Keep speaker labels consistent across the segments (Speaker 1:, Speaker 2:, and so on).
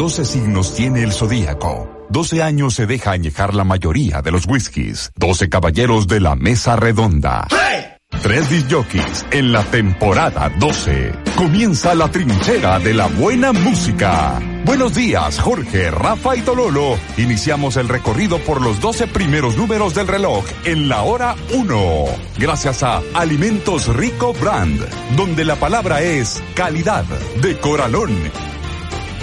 Speaker 1: 12 signos tiene el zodíaco. 12 años se deja añejar la mayoría de los whiskies. 12 caballeros de la mesa redonda. Tres disjockeys en la temporada 12. Comienza la trinchera de la buena música. Buenos días, Jorge, Rafa y Tololo. Iniciamos el recorrido por los 12 primeros números del reloj en la hora 1. Gracias a Alimentos Rico Brand, donde la palabra es calidad de Coralón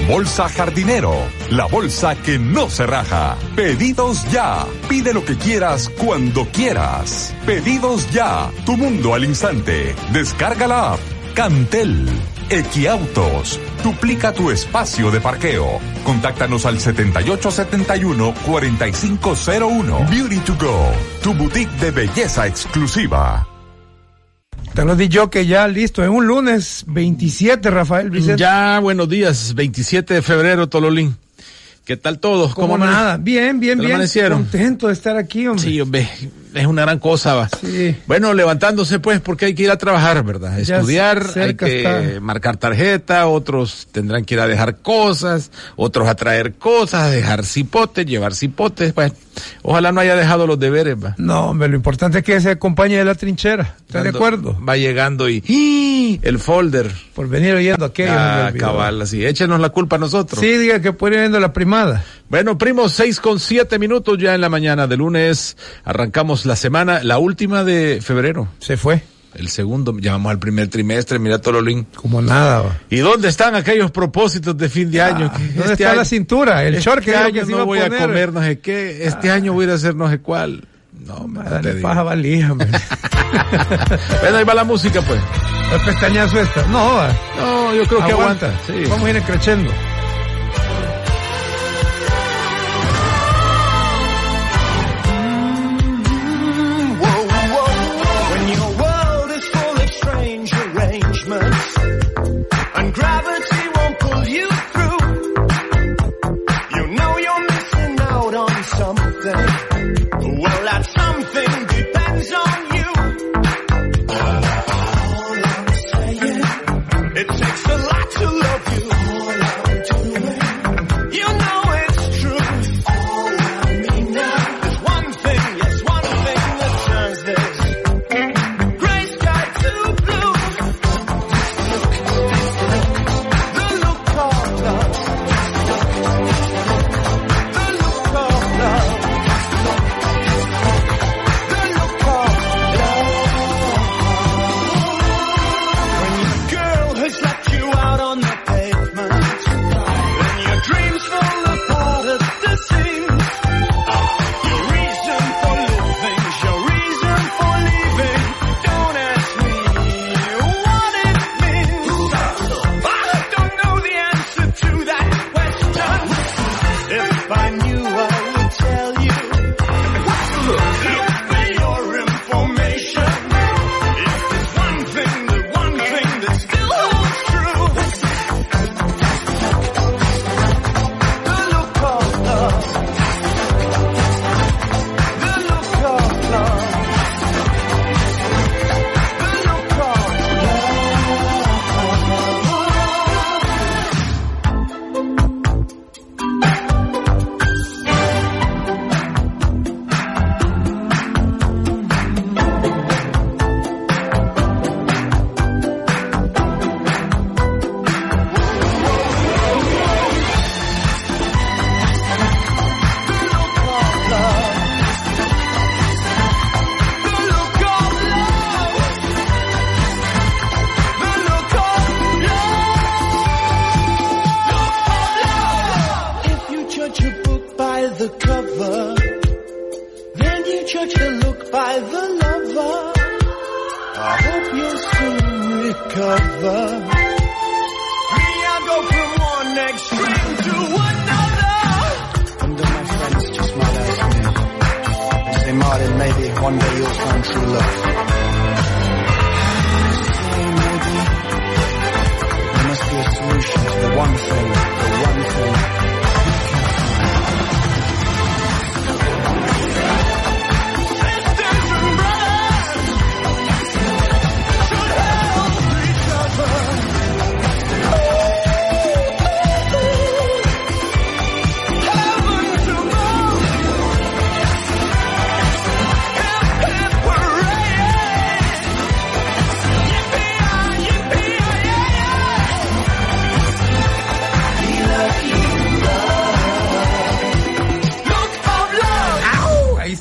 Speaker 1: Bolsa Jardinero, la bolsa que no se raja. Pedidos ya. Pide lo que quieras cuando quieras. Pedidos ya. Tu mundo al instante. Descarga la app. Cantel. Equiautos. Duplica tu espacio de parqueo. Contáctanos al 7871-4501. Beauty to go. Tu boutique de belleza exclusiva.
Speaker 2: Te lo di yo que ya listo, en un lunes 27, Rafael Vicente.
Speaker 3: Ya, buenos días, 27 de febrero, Tololín. ¿Qué tal todos?
Speaker 2: ¿Cómo, nada? Bien, bien, bien. Contento de estar aquí, hombre.
Speaker 3: Sí, hombre es una gran cosa. Va. Bueno, levantándose pues porque hay que ir a trabajar, ¿verdad? Estudiar, hay que marcar tarjeta, otros tendrán que ir a dejar cosas, otros a traer cosas, a dejar cipotes, llevar cipotes, pues. Ojalá no haya dejado los deberes, va.
Speaker 2: No, hombre, lo importante es que se acompañe de la trinchera. ¿Está de acuerdo?
Speaker 3: Va llegando y el folder.
Speaker 2: Por venir oyendo aquello.
Speaker 3: Ah, cabal, así. Échenos la culpa a nosotros.
Speaker 2: Sí, diga que puede ir viendo la primada.
Speaker 3: Bueno, primo, seis con siete minutos ya en la mañana de lunes. Arrancamos la semana, la última de febrero.
Speaker 2: Se fue.
Speaker 3: El segundo, llamamos al primer trimestre, mira Tololín.
Speaker 2: Como nada.
Speaker 3: ¿Y dónde están aquellos propósitos de fin de año?
Speaker 2: Ah, ¿Dónde este está la cintura? El short que,
Speaker 3: año no voy a, comer no sé qué, este año voy a hacer no sé cuál.
Speaker 2: No, me Dale paja valija, bueno,
Speaker 3: ahí va la música, pues.
Speaker 2: El pestañazo esta. No,
Speaker 3: no, yo creo que aguanta.
Speaker 2: Sí. Vamos a ir creciendo.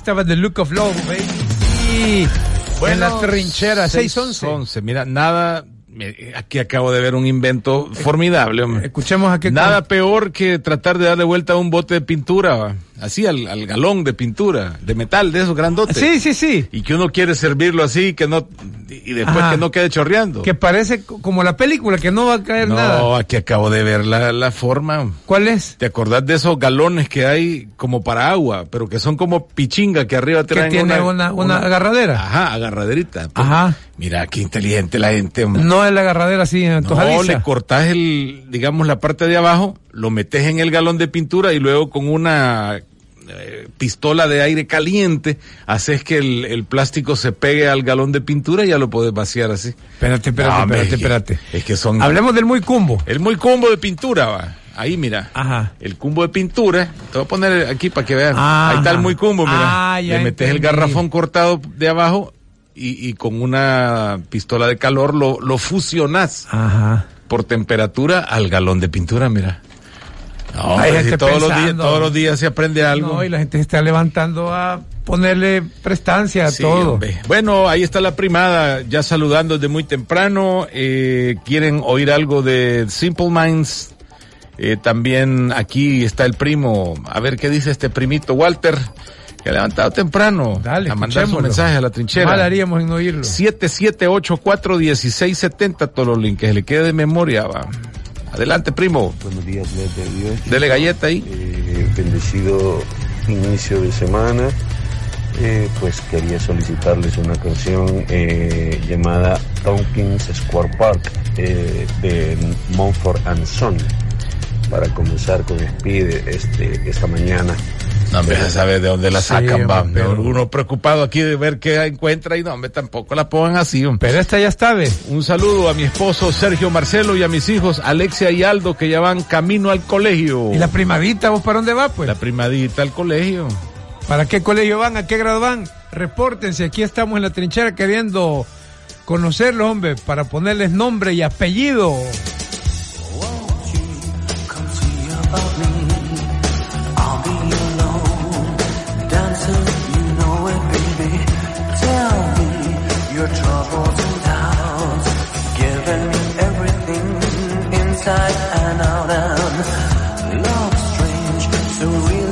Speaker 4: Estaba The Look of Love, baby. Bueno, en la trinchera,
Speaker 3: 611. Mira, nada, Aquí acabo de ver un invento formidable, hombre.
Speaker 4: Escuchemos a
Speaker 3: Nada peor que tratar de darle vuelta a un bote de pintura, así al, al, galón de pintura, de metal, de esos grandotes.
Speaker 4: Sí, sí, sí.
Speaker 3: Y que uno quiere servirlo así, que no, y después que no quede chorreando.
Speaker 4: Que parece como la película, que no va a caer nada.
Speaker 3: No, aquí acabo de ver la, la forma.
Speaker 4: ¿Cuál es?
Speaker 3: ¿Te acordás de esos galones que hay como para agua, pero que son como pichinga que arriba
Speaker 4: traen que tiene una, una, agarradera?
Speaker 3: Ajá, agarraderita.
Speaker 4: Pues, Ajá.
Speaker 3: Mira, qué inteligente la gente.
Speaker 4: No es la agarradera así,
Speaker 3: No, le cortás el, digamos, la parte de abajo, lo metes en el galón de pintura y luego con una eh, pistola de aire caliente, haces que el, plástico se pegue al galón de pintura y ya lo puedes vaciar así.
Speaker 4: Espérate, espérate, espérate, espérate.
Speaker 3: Es que son.
Speaker 4: Hablemos del muy cumbo.
Speaker 3: El muy cumbo de pintura, va. Ahí, mira.
Speaker 4: Ajá.
Speaker 3: El cumbo de pintura. Te voy a poner aquí para que vean. Ahí está el muy cumbo, mira. Ah, Le metes el garrafón cortado de abajo y, y con una pistola de calor lo, lo fusionas.
Speaker 4: Ajá.
Speaker 3: Por temperatura al galón de pintura, mira. No, todos, los días, todos los días se aprende algo.
Speaker 4: No, y la gente se está levantando a ponerle prestancia a todo.
Speaker 3: Bueno, ahí está la primada, ya saludando desde muy temprano. Eh, ¿Quieren oír algo de Simple Minds? Eh, también aquí está el primo. A ver qué dice este primito Walter. Que ha levantado temprano.
Speaker 4: Dale,
Speaker 3: a mandar su mensaje a la trinchera.
Speaker 4: Mal haríamos en oírlo.
Speaker 3: 77841670, todo los links. Que se le quede de memoria, va. Adelante, primo.
Speaker 5: Buenos días, de Dios.
Speaker 3: Dele galleta ahí.
Speaker 5: Eh, bendecido inicio de semana. Eh, pues quería solicitarles una canción eh, llamada Tompkins Square Park de Montfort and Son para comenzar con Speed este, esta mañana.
Speaker 3: No, me a saber de dónde la sacan, va. Uno preocupado aquí de ver qué encuentra y no, me tampoco la pongan así.
Speaker 4: Pero esta ya está, ve.
Speaker 3: Un saludo a mi esposo Sergio Marcelo y a mis hijos Alexia y Aldo que ya van camino al colegio.
Speaker 4: ¿Y la primadita, vos para dónde va, pues?
Speaker 3: La primadita al colegio.
Speaker 4: ¿Para qué colegio van? ¿A qué grado van? Repórtense, aquí estamos en la trinchera queriendo conocerlos, hombre, para ponerles nombre y apellido. ran out and love strange, so real.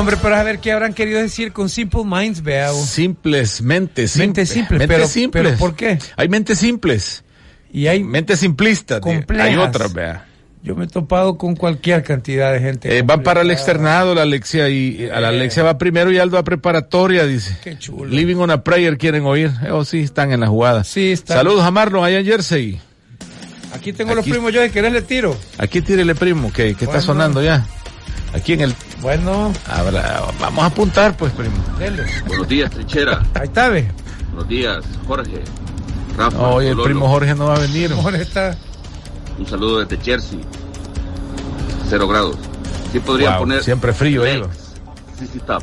Speaker 4: Buen nombre para saber qué habrán querido decir con Simple Minds, vea.
Speaker 3: Simples, mentes
Speaker 4: simples. simples, pero, simples. ¿por qué?
Speaker 3: Hay mentes simples. Y hay mentes simplistas. Hay otras, vea.
Speaker 4: Yo me he topado con cualquier cantidad de gente.
Speaker 3: Eh, van para el externado la Alexia y a la Alexia va primero y Aldo a preparatoria, dice.
Speaker 4: Qué chulo.
Speaker 3: Living on a Prayer quieren oír. Oh, sí, están en la jugada.
Speaker 4: Sí, están.
Speaker 3: Saludos a Marlon allá en Jersey.
Speaker 4: Aquí tengo los primos yo, ¿querés le tiro?
Speaker 3: Aquí tírele primo, que, que está sonando ya. Aquí en el...
Speaker 4: Bueno.
Speaker 3: vamos a apuntar pues, primo.
Speaker 6: Buenos días, Trinchera.
Speaker 4: Ahí está, ve.
Speaker 6: Buenos días, Jorge. Rafa.
Speaker 3: Hoy el primo Jorge no va a venir.
Speaker 4: Jorge está...
Speaker 6: Un saludo desde Jersey. Cero grados. Sí podría poner...
Speaker 3: Siempre frío, eh.
Speaker 6: Sí, sí, top.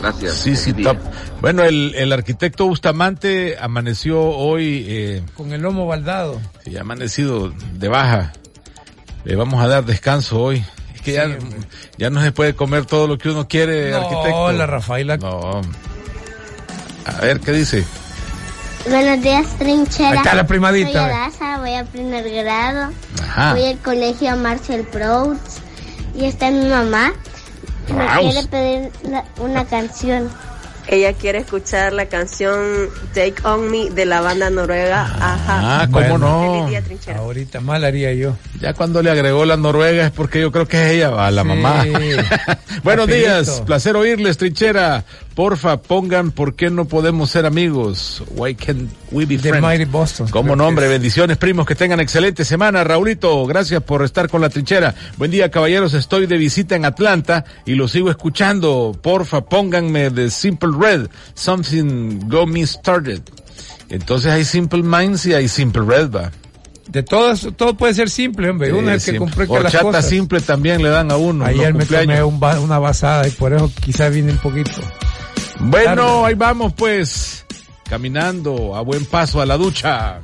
Speaker 6: Gracias.
Speaker 3: Sí, sí, top. Bueno, el, el arquitecto Bustamante amaneció hoy... Eh,
Speaker 4: Con el lomo baldado.
Speaker 3: Sí, amanecido de baja. Le vamos a dar descanso hoy. Que ya, ya no se puede comer todo lo que uno quiere,
Speaker 4: no,
Speaker 3: arquitecto.
Speaker 4: la Rafaela.
Speaker 3: No. A ver, ¿qué dice?
Speaker 7: Buenos días, trinchera. Ahí
Speaker 4: está la primadita.
Speaker 7: Soy voy a primer grado. Voy al colegio Marcel Proud. Y está mi mamá. Me quiere pedir una canción.
Speaker 8: Ella quiere escuchar la canción Take On Me de la banda noruega. Ajá.
Speaker 3: Ah, ¿cómo no?
Speaker 4: Ahorita mal haría yo.
Speaker 3: Ya cuando le agregó la noruega es porque yo creo que es ella, va, la mamá. Buenos días, placer oírles, trinchera. Porfa, pongan por qué no podemos ser amigos. Why can't we be friends?
Speaker 4: Mighty Boston.
Speaker 3: Como nombre, bendiciones, primos, que tengan excelente semana. Raulito, gracias por estar con la trinchera. Buen día, caballeros, estoy de visita en Atlanta y lo sigo escuchando. Porfa, pónganme de Simple Red, Something Go Me Started. Entonces hay Simple Minds y hay Simple Red, va.
Speaker 4: De todos, todo puede ser simple, hombre. uno es el que compré las cosas.
Speaker 3: simple también le dan a uno.
Speaker 4: Ayer me tomé una basada y por eso quizás viene un poquito.
Speaker 3: Bueno, ahí vamos pues, caminando a buen paso a la ducha.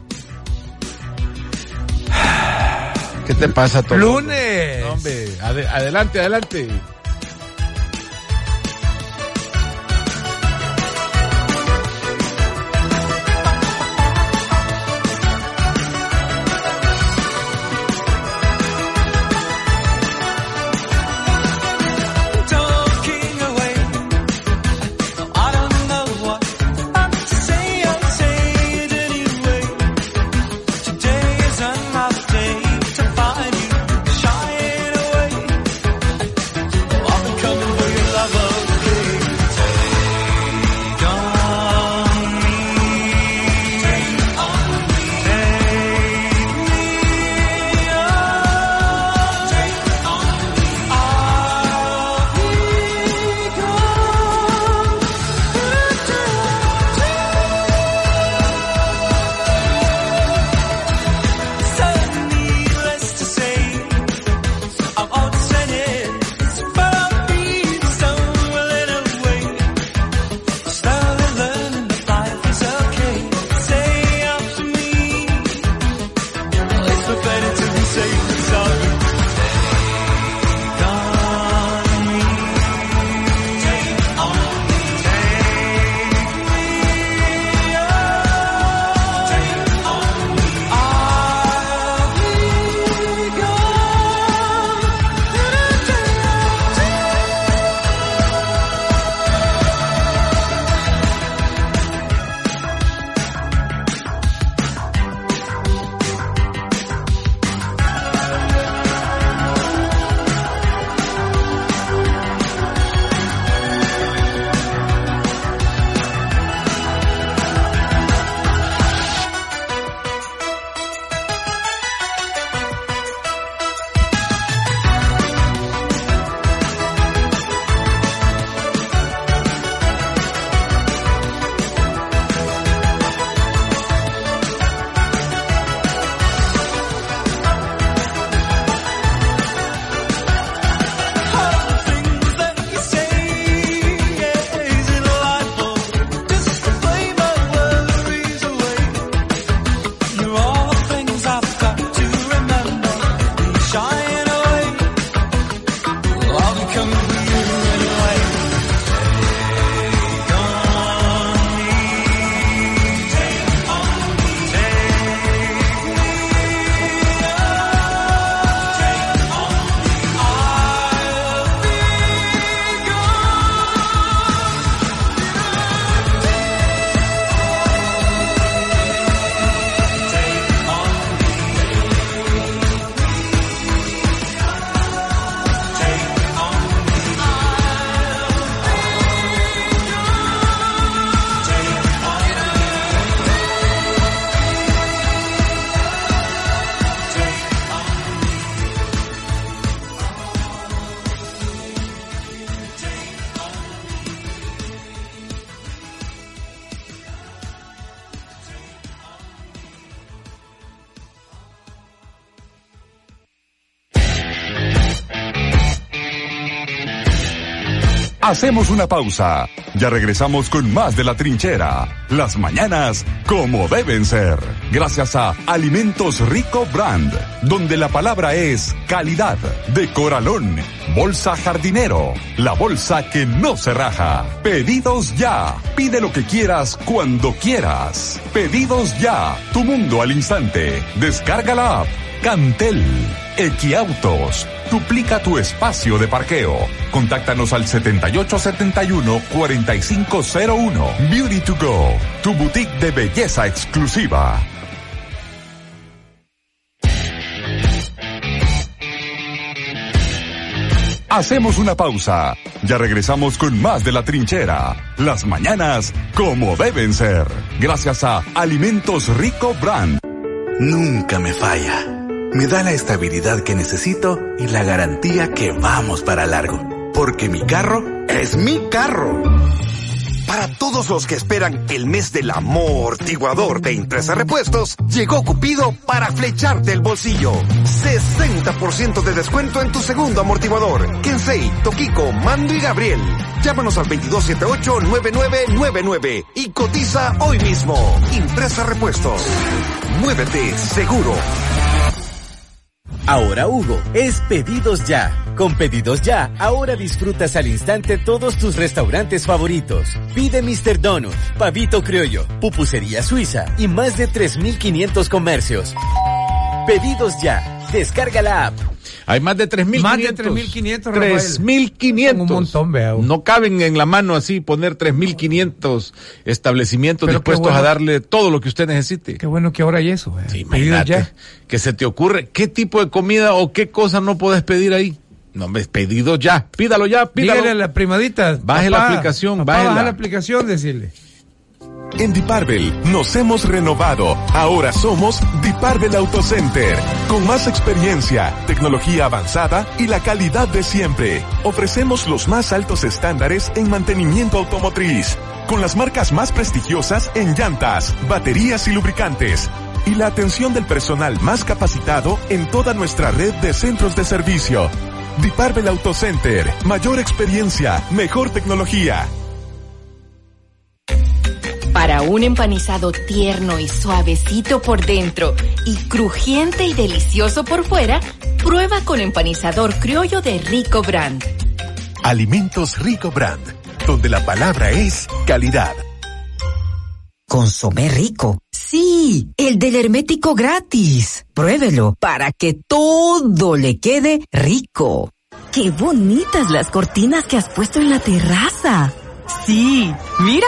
Speaker 3: ¿Qué te pasa,
Speaker 4: todo? Lunes.
Speaker 3: hombre, adelante, adelante.
Speaker 1: Hacemos una pausa. Ya regresamos con más de la trinchera. Las mañanas como deben ser. Gracias a Alimentos Rico Brand, donde la palabra es calidad. De Coralón. Bolsa Jardinero. La bolsa que no se raja. Pedidos ya. Pide lo que quieras cuando quieras. Pedidos ya. Tu mundo al instante. Descarga la app. Cantel. Equiautos. Duplica tu espacio de parqueo. Contáctanos al 7871-4501. Beauty to Go. Tu boutique de belleza exclusiva. Hacemos una pausa. Ya regresamos con más de la trinchera. Las mañanas como deben ser. Gracias a Alimentos Rico Brand.
Speaker 9: Nunca me falla me da la estabilidad que necesito y la garantía que vamos para largo. Porque mi carro es mi carro.
Speaker 10: Para todos los que esperan el mes del amortiguador de Impresa Repuestos, llegó Cupido para flecharte el bolsillo. 60% de descuento en tu segundo amortiguador. Kensei, Tokiko, Mando y Gabriel. Llámanos al 2278-9999 y cotiza hoy mismo. Impresa Repuestos. Muévete seguro.
Speaker 11: Ahora Hugo es pedidos ya. Con pedidos ya, ahora disfrutas al instante todos tus restaurantes favoritos. Pide Mr. Donut, Pavito Criollo, Pupusería Suiza y más de 3.500 comercios. Pedidos ya. Descarga la app.
Speaker 3: Hay más de 3.500.
Speaker 4: Más de 3.500.
Speaker 3: 3.500.
Speaker 4: Un montón, vea.
Speaker 3: No caben en la mano así poner 3.500 establecimientos dispuestos a darle todo lo que usted necesite.
Speaker 4: Qué bueno que ahora hay eso.
Speaker 3: Sí, imagínate. Que se te ocurre qué tipo de comida o qué cosa no puedes pedir ahí. No, me pedido ya. Pídalo ya, pídalo.
Speaker 4: Dígale a la primadita.
Speaker 3: Baje la aplicación,
Speaker 4: baje la aplicación, decirle.
Speaker 1: En Diparvel nos hemos renovado. Ahora somos Diparvel Auto Center. Con más experiencia, tecnología avanzada y la calidad de siempre. Ofrecemos los más altos estándares en mantenimiento automotriz. Con las marcas más prestigiosas en llantas, baterías y lubricantes. Y la atención del personal más capacitado en toda nuestra red de centros de servicio. Diparvel Auto Center. Mayor experiencia, mejor tecnología.
Speaker 12: Para un empanizado tierno y suavecito por dentro y crujiente y delicioso por fuera, prueba con empanizador criollo de Rico Brand.
Speaker 1: Alimentos Rico Brand, donde la palabra es calidad.
Speaker 13: Consomé rico. Sí, el del hermético gratis. Pruébelo para que todo le quede rico.
Speaker 14: Qué bonitas las cortinas que has puesto en la terraza. Sí, mira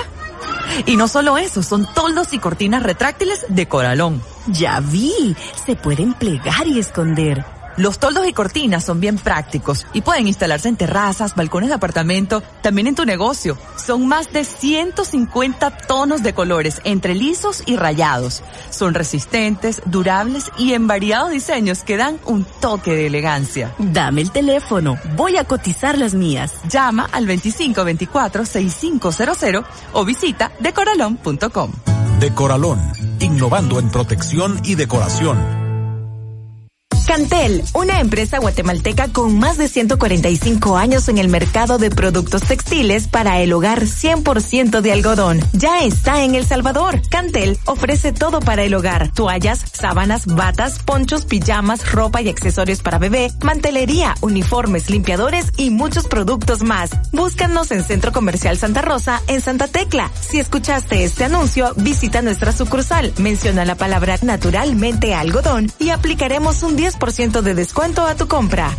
Speaker 14: y no solo eso, son toldos y cortinas retráctiles de coralón. Ya vi, se pueden plegar y esconder. Los toldos y cortinas son bien prácticos y pueden instalarse en terrazas, balcones de apartamento, también en tu negocio. Son más de 150 tonos de colores entre lisos y rayados. Son resistentes, durables y en variados diseños que dan un toque de elegancia. Dame el teléfono, voy a cotizar las mías. Llama al 2524-6500 o visita decoralón.com.
Speaker 1: Decoralón, innovando en protección y decoración
Speaker 15: Cantel, una empresa guatemalteca con más de 145 años en el mercado de productos textiles para el hogar 100% de algodón. Ya está en El Salvador. Cantel ofrece todo para el hogar. Toallas, sábanas, batas, ponchos, pijamas, ropa y accesorios para bebé, mantelería, uniformes, limpiadores y muchos productos más. Búscanos en Centro Comercial Santa Rosa en Santa Tecla. Si escuchaste este anuncio, visita nuestra sucursal, menciona la palabra naturalmente algodón y aplicaremos un 10 ciento de descuento a tu compra.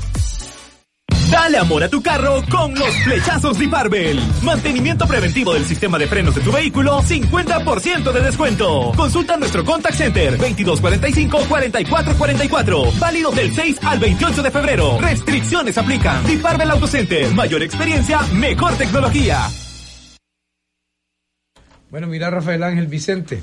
Speaker 16: Dale amor a tu carro con los flechazos de Parvel. Mantenimiento preventivo del sistema de frenos de tu vehículo, 50% de descuento. Consulta nuestro contact center 2245-4444. Válido del 6 al 28 de febrero. Restricciones aplican. Diparvel Auto Center. Mayor experiencia, mejor tecnología.
Speaker 4: Bueno, mira Rafael Ángel Vicente.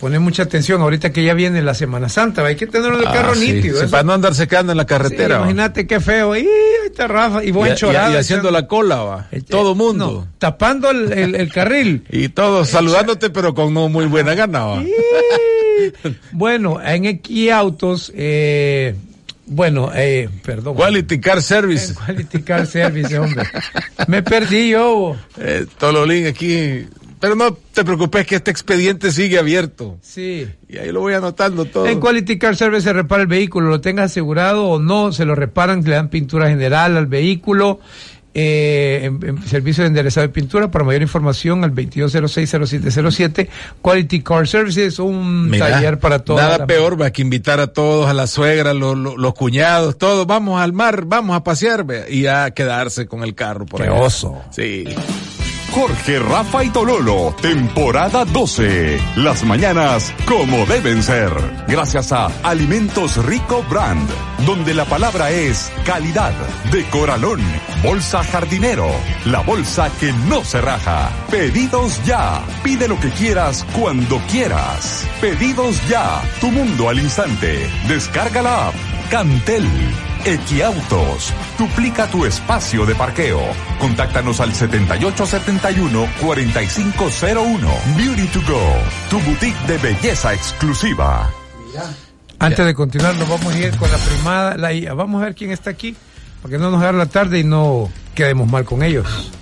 Speaker 4: Pone mucha atención ahorita que ya viene la Semana Santa, hay que tener el ah, carro nítido.
Speaker 3: para no andar secando en la carretera.
Speaker 4: imagínate qué feo, ahí está Rafa, y buen chorado.
Speaker 3: Y, haciendo la cola, va. todo mundo.
Speaker 4: tapando el, carril.
Speaker 3: y todos saludándote, pero con no muy buena gana, va.
Speaker 4: bueno, en Equiautos, eh, Bueno, eh, perdón.
Speaker 3: Quality Car Service.
Speaker 4: Quality Car Service, hombre. Me perdí yo.
Speaker 3: Eh, Tololín aquí. Pero no te preocupes que este expediente sigue abierto.
Speaker 4: Sí.
Speaker 3: Y ahí lo voy anotando todo.
Speaker 4: En Quality Car Service se repara el vehículo, lo tenga asegurado o no, se lo reparan, le dan pintura general al vehículo eh, en, servicio de enderezado de pintura. Para mayor información, al 2206-0707. Quality Car Services, un taller para todos.
Speaker 3: Nada peor va que invitar a todos, a la suegra, los cuñados, todos. Vamos al mar, vamos a pasear y a quedarse con el carro.
Speaker 4: Por Qué oso.
Speaker 3: Sí.
Speaker 1: Jorge Rafa y Tololo, temporada 12. Las mañanas como deben ser. Gracias a Alimentos Rico Brand, donde la palabra es calidad. De Coralón, Bolsa Jardinero, la bolsa que no se raja. Pedidos ya. Pide lo que quieras cuando quieras. Pedidos ya. Tu mundo al instante. Descarga la app. Cantel. Equiautos. Duplica tu espacio de parqueo. Contáctanos al 7871-4501. Beauty to Go. Tu boutique de belleza exclusiva.
Speaker 4: Antes de continuar, nos vamos a ir con la primada. La, vamos a ver quién está aquí. Para que no nos haga la tarde y no quedemos mal con ellos.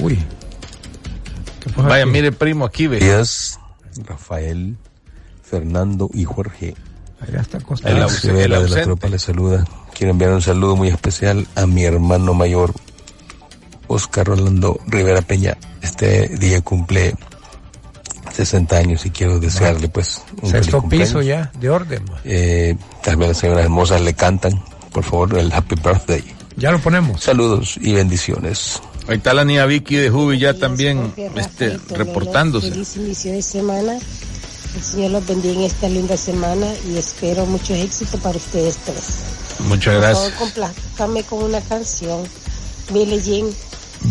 Speaker 4: Uy.
Speaker 3: Vaya, mire, primo, aquí ve.
Speaker 17: Rafael, Fernando y Jorge.
Speaker 4: Allá está Costa.
Speaker 17: El de la tropa le saluda. Quiero enviar un saludo muy especial a mi hermano mayor, Oscar Rolando Rivera Peña. Este día cumple 60 años y quiero desearle pues
Speaker 4: un Sexto piso ya, de orden.
Speaker 17: Eh, también las señoras hermosas le cantan, por favor, el Happy Birthday.
Speaker 4: Ya lo ponemos.
Speaker 17: Saludos y bendiciones.
Speaker 3: Ahí está la niña Vicky de Jubi ya también este, reportándose.
Speaker 18: Feliz inicio de semana el Señor los bendiga en esta linda semana y espero mucho éxito para ustedes tres.
Speaker 3: Muchas gracias.
Speaker 18: Por con una canción. Billie Jean.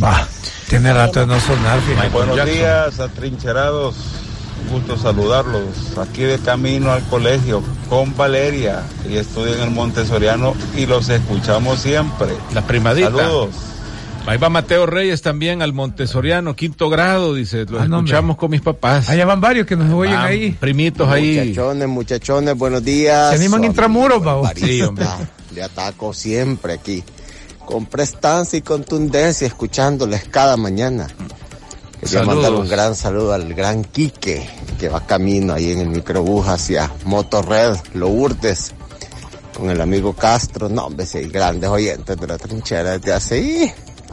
Speaker 4: Va, tiene rato de no sonar.
Speaker 19: Buenos días, atrincherados. Un gusto saludarlos. Aquí de camino al colegio con Valeria y estudio en el Montessoriano y los escuchamos siempre.
Speaker 3: La primadita.
Speaker 19: Saludos.
Speaker 3: Ahí va Mateo Reyes también al Montessoriano, quinto grado, dice, lo ah, escuchamos con mis papás.
Speaker 4: Allá van varios que nos oyen ahí.
Speaker 3: Primitos ahí.
Speaker 20: Muchachones, muchachones, buenos días.
Speaker 4: Se animan intramuros, Pau.
Speaker 20: Sí, hombre. Le ataco siempre aquí. Con prestancia y contundencia, escuchándoles cada mañana. Quería mandar un gran saludo al gran Quique, que va camino ahí en el microbús hacia Motorred, Lourdes, con el amigo Castro. No, hombre, sí, grandes oyentes de la trinchera desde hace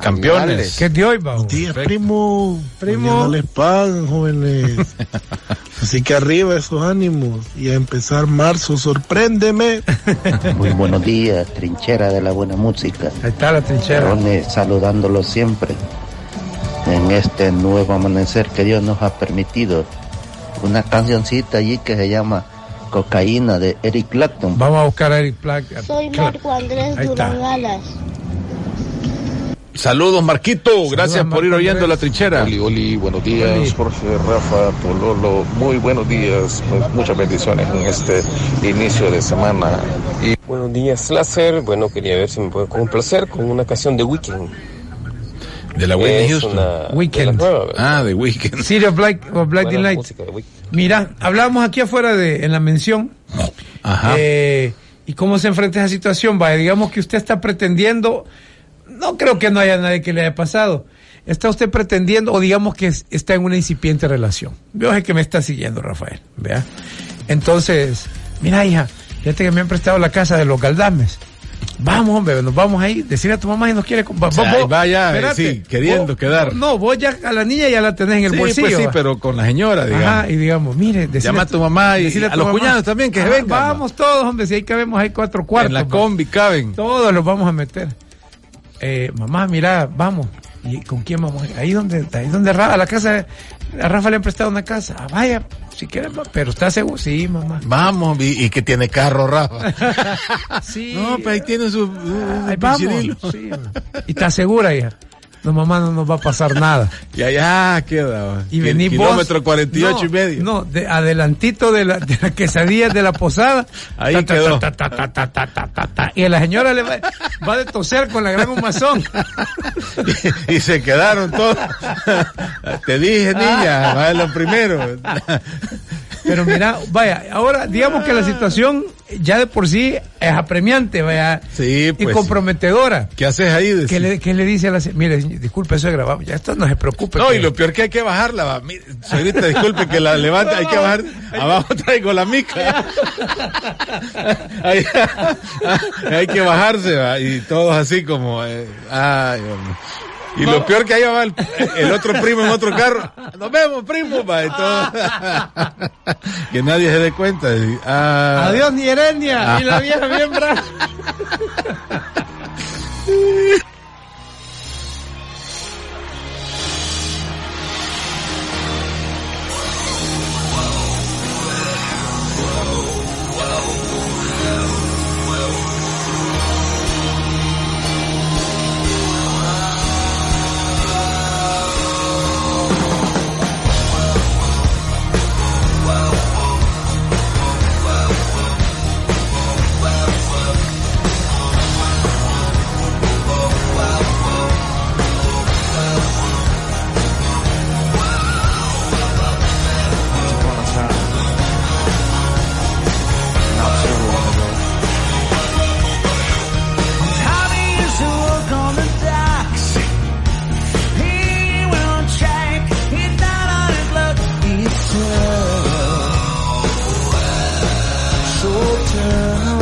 Speaker 3: Campeones.
Speaker 4: ¿Qué de hoy, Bau?
Speaker 21: Días, primo.
Speaker 4: Primo.
Speaker 21: No les pagan, jóvenes. Así que arriba esos ánimos y a empezar marzo, sorpréndeme.
Speaker 22: Muy buenos días, trinchera de la buena música.
Speaker 4: Ahí está la trinchera.
Speaker 22: saludándolos siempre en este nuevo amanecer que Dios nos ha permitido. Una cancioncita allí que se llama Cocaína de Eric Clapton.
Speaker 4: Vamos a buscar a Eric Clapton.
Speaker 7: Soy Marco Andrés Durán
Speaker 3: Saludos, Marquito. Gracias por ir oyendo la trinchera.
Speaker 23: Oli, Oli, buenos días. Jorge, Rafa, Pololo, muy buenos días. Muchas bendiciones en este inicio de semana.
Speaker 24: Y... Buenos días, Láser. Bueno, quería ver si me pueden complacer con una canción de Weekend.
Speaker 3: De la Whitney Houston.
Speaker 4: Weekend.
Speaker 3: ah, de Weekend.
Speaker 4: City of Black, of Black Mira, hablamos aquí afuera de, en la mención.
Speaker 3: Ajá.
Speaker 4: Eh, y cómo se enfrenta esa situación. Vaya, digamos que usted está pretendiendo no creo que no haya nadie que le haya pasado. ¿Está usted pretendiendo o digamos que está en una incipiente relación? Veo que me está siguiendo, Rafael. Vea. Entonces, mira, hija, fíjate que me han prestado la casa de los Galdames. Vamos, hombre, nos vamos ahí. Decirle a tu mamá y nos quiere.
Speaker 3: vaya, sí, queriendo quedar.
Speaker 4: No, vos ya a la niña ya la tenés en el bolsillo.
Speaker 3: Pues sí, pero con la señora, digamos. Ajá,
Speaker 4: y digamos, mire,
Speaker 3: llama a tu mamá y, a, los cuñados también que se vengan.
Speaker 4: Vamos todos, hombre, si ahí cabemos, hay cuatro cuartos. En
Speaker 3: la combi caben.
Speaker 4: Todos los vamos a meter eh, mamá, mira, vamos. ¿Y con quién vamos? Ahí donde, ahí donde Rafa, la casa, a Rafa le han prestado una casa. Ah, vaya, si quieres, pero está seguro, sí, mamá.
Speaker 3: Vamos, y, que tiene carro, Rafa.
Speaker 4: sí.
Speaker 3: No, pues ahí tiene su,
Speaker 4: vamos, sí, y está segura, hija no mamá no nos va a pasar nada.
Speaker 3: Y allá queda.
Speaker 4: Y vení
Speaker 3: Kilómetro 48 y medio.
Speaker 4: No, de, adelantito de la, de la quesadilla de la posada.
Speaker 3: Ahí quedó.
Speaker 4: y a la señora le va, va a toser con la gran humazón.
Speaker 3: y, se quedaron todos. Te dije, niña, va lo primero.
Speaker 4: Pero mira, vaya, ahora digamos que la situación ya de por sí es apremiante, vaya, y
Speaker 3: pues,
Speaker 4: comprometedora.
Speaker 3: ¿Qué haces ahí?
Speaker 4: ¿Qué le, ¿Qué le, dice a la Mire, disculpe, eso es grabado, ya esto no se preocupe.
Speaker 3: No, y lo peor que hay que bajarla, va. señorita, disculpe que la levante, hay que bajar, abajo traigo la mica. hay, hay, que bajarse, va, y todos así como, eh, ay, hombre. Y lo peor que ahí va el, otro primo en otro carro. Nos vemos, primo, va, y todo. que nadie se dé cuenta.
Speaker 4: Ah. Adiós, ni Herendia. Y la vieja bien brava. turn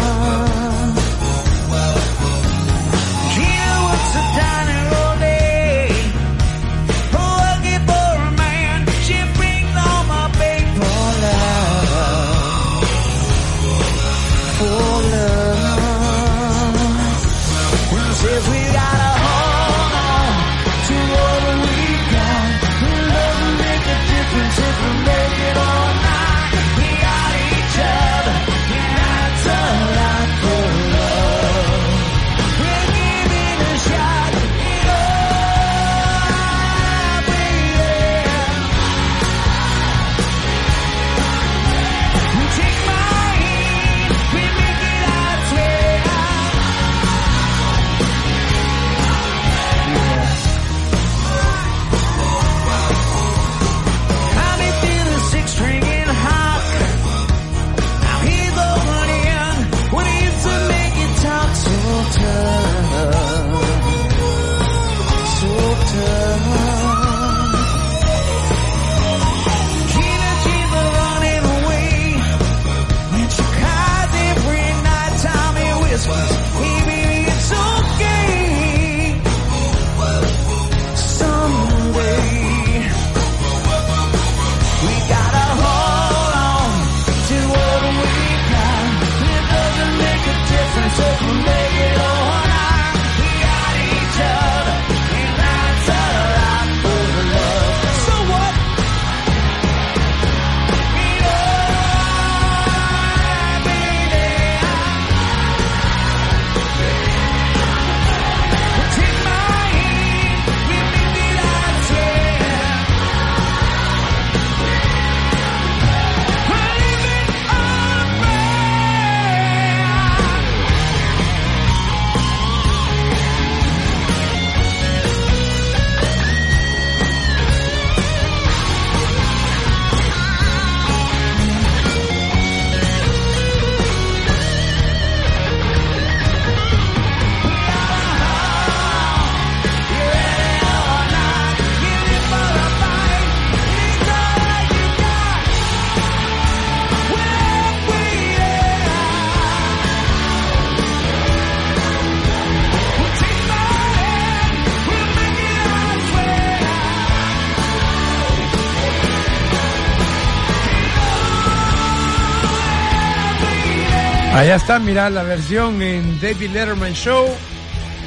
Speaker 4: Allá está, mira la versión en David Letterman Show.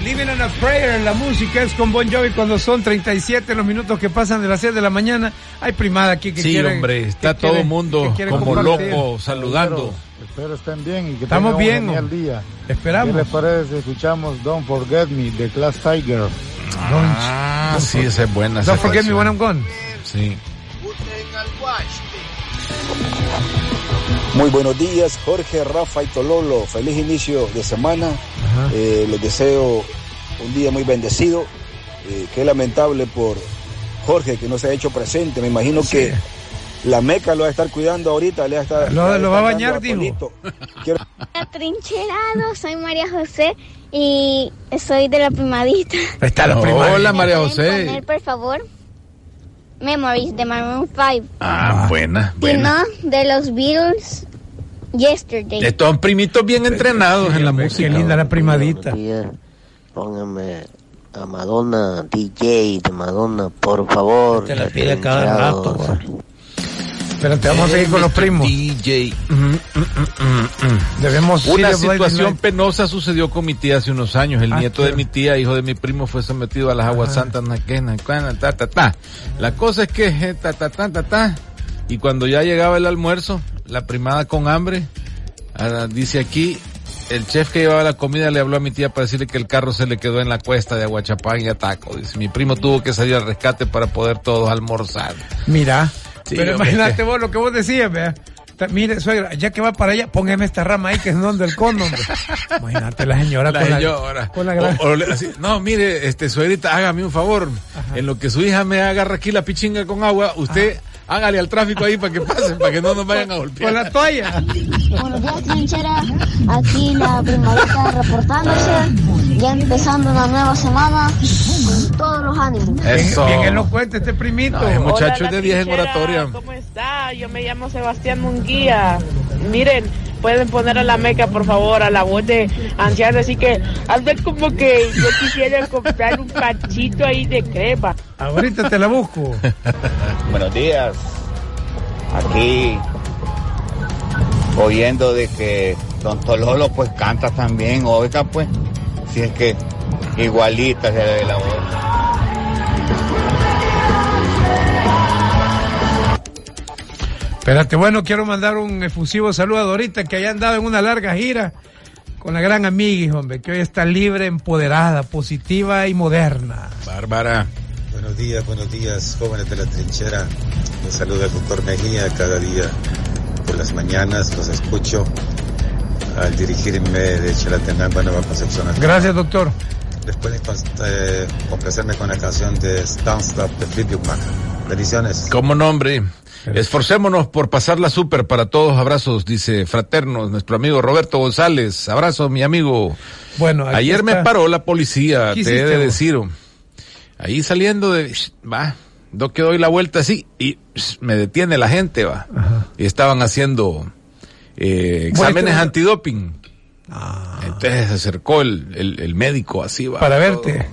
Speaker 4: Living on a Prayer, la música es con Bon Jovi cuando son 37 los minutos que pasan de las 6 de la mañana. Hay primada aquí que
Speaker 3: sí, hombre, está todo el mundo como loco saludando.
Speaker 25: Espero, estén bien y que
Speaker 4: Estamos bien.
Speaker 25: Un día.
Speaker 4: Esperamos.
Speaker 25: ¿Qué les parece si escuchamos Don't Forget Me de Class Tiger?
Speaker 3: Ah, sí, esa es buena.
Speaker 4: Don't Forget Me When I'm Gone.
Speaker 3: Sí.
Speaker 26: Muy buenos días, Jorge, Rafa y Tololo. Feliz inicio de semana. Eh, les deseo un día muy bendecido. Eh, qué lamentable por Jorge que no se ha hecho presente. Me imagino que La meca lo va a estar cuidando ahorita, le va a estar.
Speaker 4: Lo, va a bañar, dijo.
Speaker 7: Quiero... Atrincherado, soy María José y soy de la primadita.
Speaker 4: Está la primadita.
Speaker 3: Hola, María José.
Speaker 7: Poner, por favor, Memories de Maroon 5.
Speaker 3: Ah, buena,
Speaker 7: buena. Y no, de los Beatles, Yesterday.
Speaker 3: Estos primitos bien entrenados en la música.
Speaker 4: Qué linda la primadita.
Speaker 22: Póngame a Madonna, DJ de Madonna, por favor.
Speaker 4: Te la pide cada rato. Espérate, vamos a seguir con los primos.
Speaker 3: DJ.
Speaker 4: Debemos
Speaker 3: Una situación penosa sucedió con mi tía hace unos años. El ah, nieto de mi tía, hijo de mi primo, fue sometido a las aguas santas. Ta, ta, ta. La cosa es que eh, ta, ta, ta, ta, ta. Y cuando ya llegaba el almuerzo, la primada con hambre, ah, dice aquí, el chef que llevaba la comida le habló a mi tía para decirle que el carro se le quedó en la cuesta de Aguachapán y Ataco. Dice, mi primo tuvo que salir al rescate para poder todos almorzar.
Speaker 4: Mira. Pero imagínate vos lo que vos decías, vea. Mire, suegra, ya que va para allá, póngame esta rama ahí que es donde el cono, Imagínate la señora
Speaker 3: la con, señora. La, con la gran... no, mire, este suegrita, hágame un favor. En lo que su hija me agarra aquí la pichinga con agua, usted hágale al tráfico ahí para que pasen, para que no nos vayan a golpear.
Speaker 4: Con la toalla.
Speaker 7: Buenos días, trinchera. Aquí la primarita reportándose. Ya empezando una nueva semana con todos los ánimos.
Speaker 4: Eso. Bien, él nos cuenta este primito.
Speaker 3: No, muchacho de 10 en oratoria.
Speaker 27: ¿Cómo está? Yo me llamo Sebastián Munguía. Miren, pueden poner a la meca, por favor, a la voz de anciana. Así que hazme como que yo quisiera comprar un cachito ahí de crema.
Speaker 4: Ahorita te la busco.
Speaker 19: Buenos días. Aquí oyendo de que Don Tololo pues canta también, oiga pues, si es que igualita se le la voz.
Speaker 4: Espérate, bueno, quiero mandar un efusivo saludo a Dorita que haya andado en una larga gira con la gran amiga, hombre, que hoy está libre, empoderada, positiva y moderna.
Speaker 3: Bárbara.
Speaker 28: Buenos días, buenos días, jóvenes de la trinchera. Un saludo al doctor Mejía cada día por las mañanas, los escucho al dirigirme de Chalatenango Nueva Concepción.
Speaker 4: Gracias, doctor.
Speaker 28: Después de complacerme con la canción de Stand Stop de Fleetwood Mac. Bendiciones.
Speaker 3: Como nombre. Esforcémonos por pasarla súper para todos. Abrazos, dice fraternos, nuestro amigo Roberto González. Abrazo, mi amigo. Bueno, ayer me paró la policía, te he de decir. Ahí saliendo de, va, do que doy la vuelta así y me detiene la gente, va. Y estaban haciendo eh, exámenes antidoping. Ah. Entonces se acercó el, el, médico así, va.
Speaker 4: Para verte.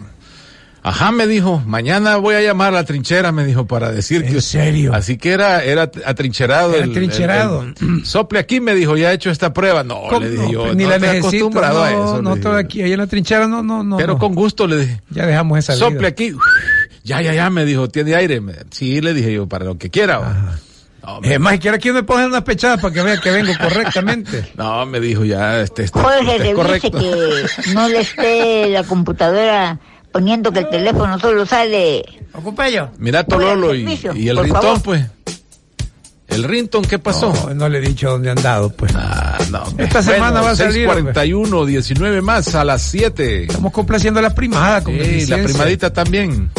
Speaker 3: Ajá, me dijo, mañana voy a llamar a la trinchera, me dijo, para decir
Speaker 4: ¿En serio?
Speaker 3: Así que era, era atrincherado.
Speaker 4: Era atrincherado.
Speaker 3: sople aquí, me dijo, ya he hecho esta prueba. No, le dije yo,
Speaker 4: ni la necesito, acostumbrado a eso. No, todo aquí, ahí en la trinchera, no, no, no.
Speaker 3: Pero con gusto le dije.
Speaker 4: Ya dejamos esa
Speaker 3: Sople aquí. Ya, ya, ya, me dijo, ¿tiene aire? Sí, le dije yo, para lo que quiera.
Speaker 4: No, es más, quiera que me ponga unas pechadas para que vea que vengo correctamente.
Speaker 3: No, me dijo ya, este, este,
Speaker 29: este correcto. que no le esté la computadora poniendo que el teléfono solo sale.
Speaker 4: yo.
Speaker 3: Mira Tololo y, y, el rintón, pues. El Rinton, ¿qué pasó?
Speaker 4: No, no, le he dicho dónde han dado, pues.
Speaker 3: Ah, no.
Speaker 4: Esta semana va a salir.
Speaker 3: 41, 19 más a las 7.
Speaker 4: Estamos complaciendo a la primada. Con
Speaker 3: sí, la primadita también.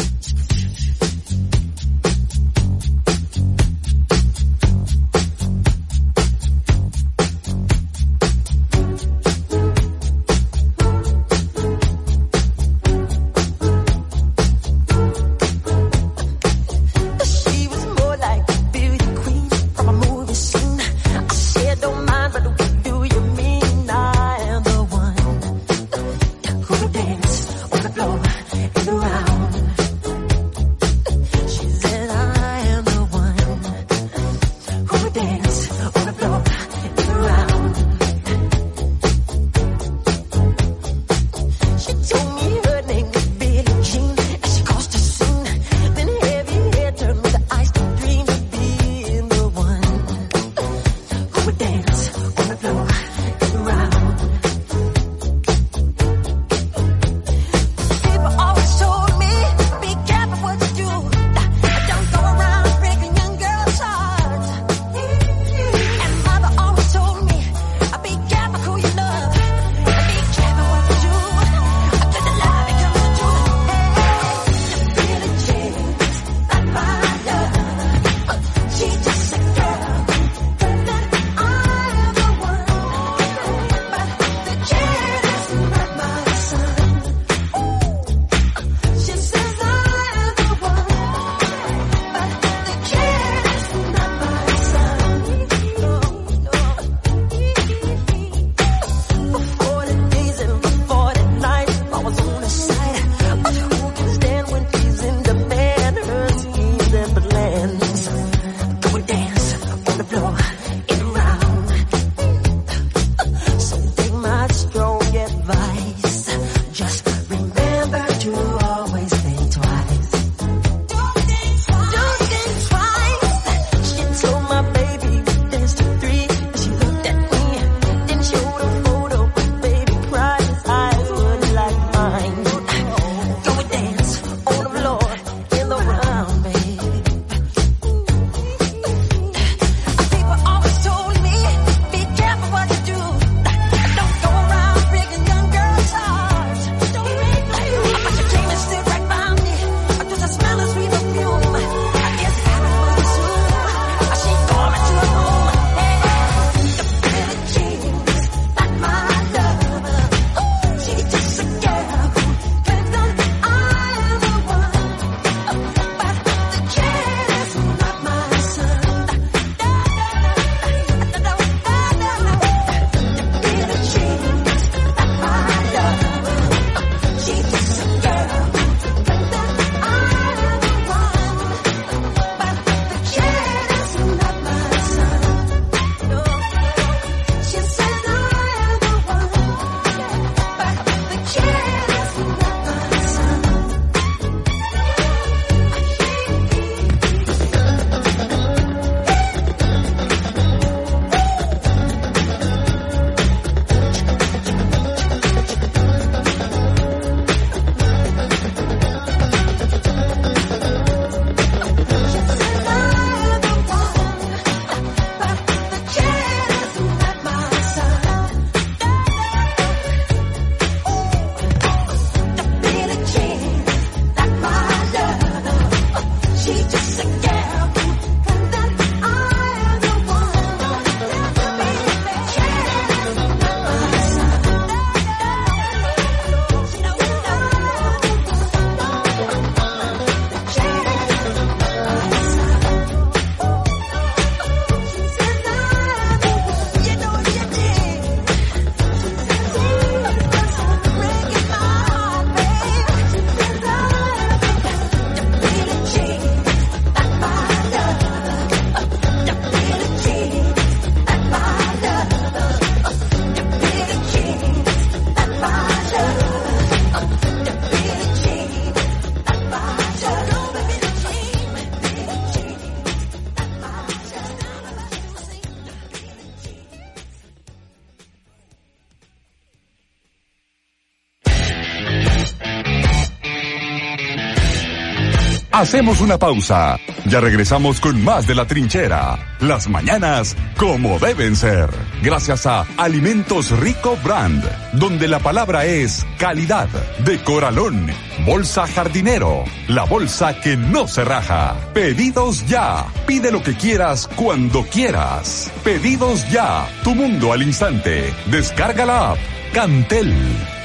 Speaker 1: Hacemos una pausa. Ya regresamos con más de la trinchera. Las mañanas como deben ser. Gracias a Alimentos Rico Brand, donde la palabra es calidad. De Coralón. Bolsa Jardinero. La bolsa que no se raja. Pedidos ya. Pide lo que quieras cuando quieras. Pedidos ya. Tu mundo al instante. Descarga la app. Cantel.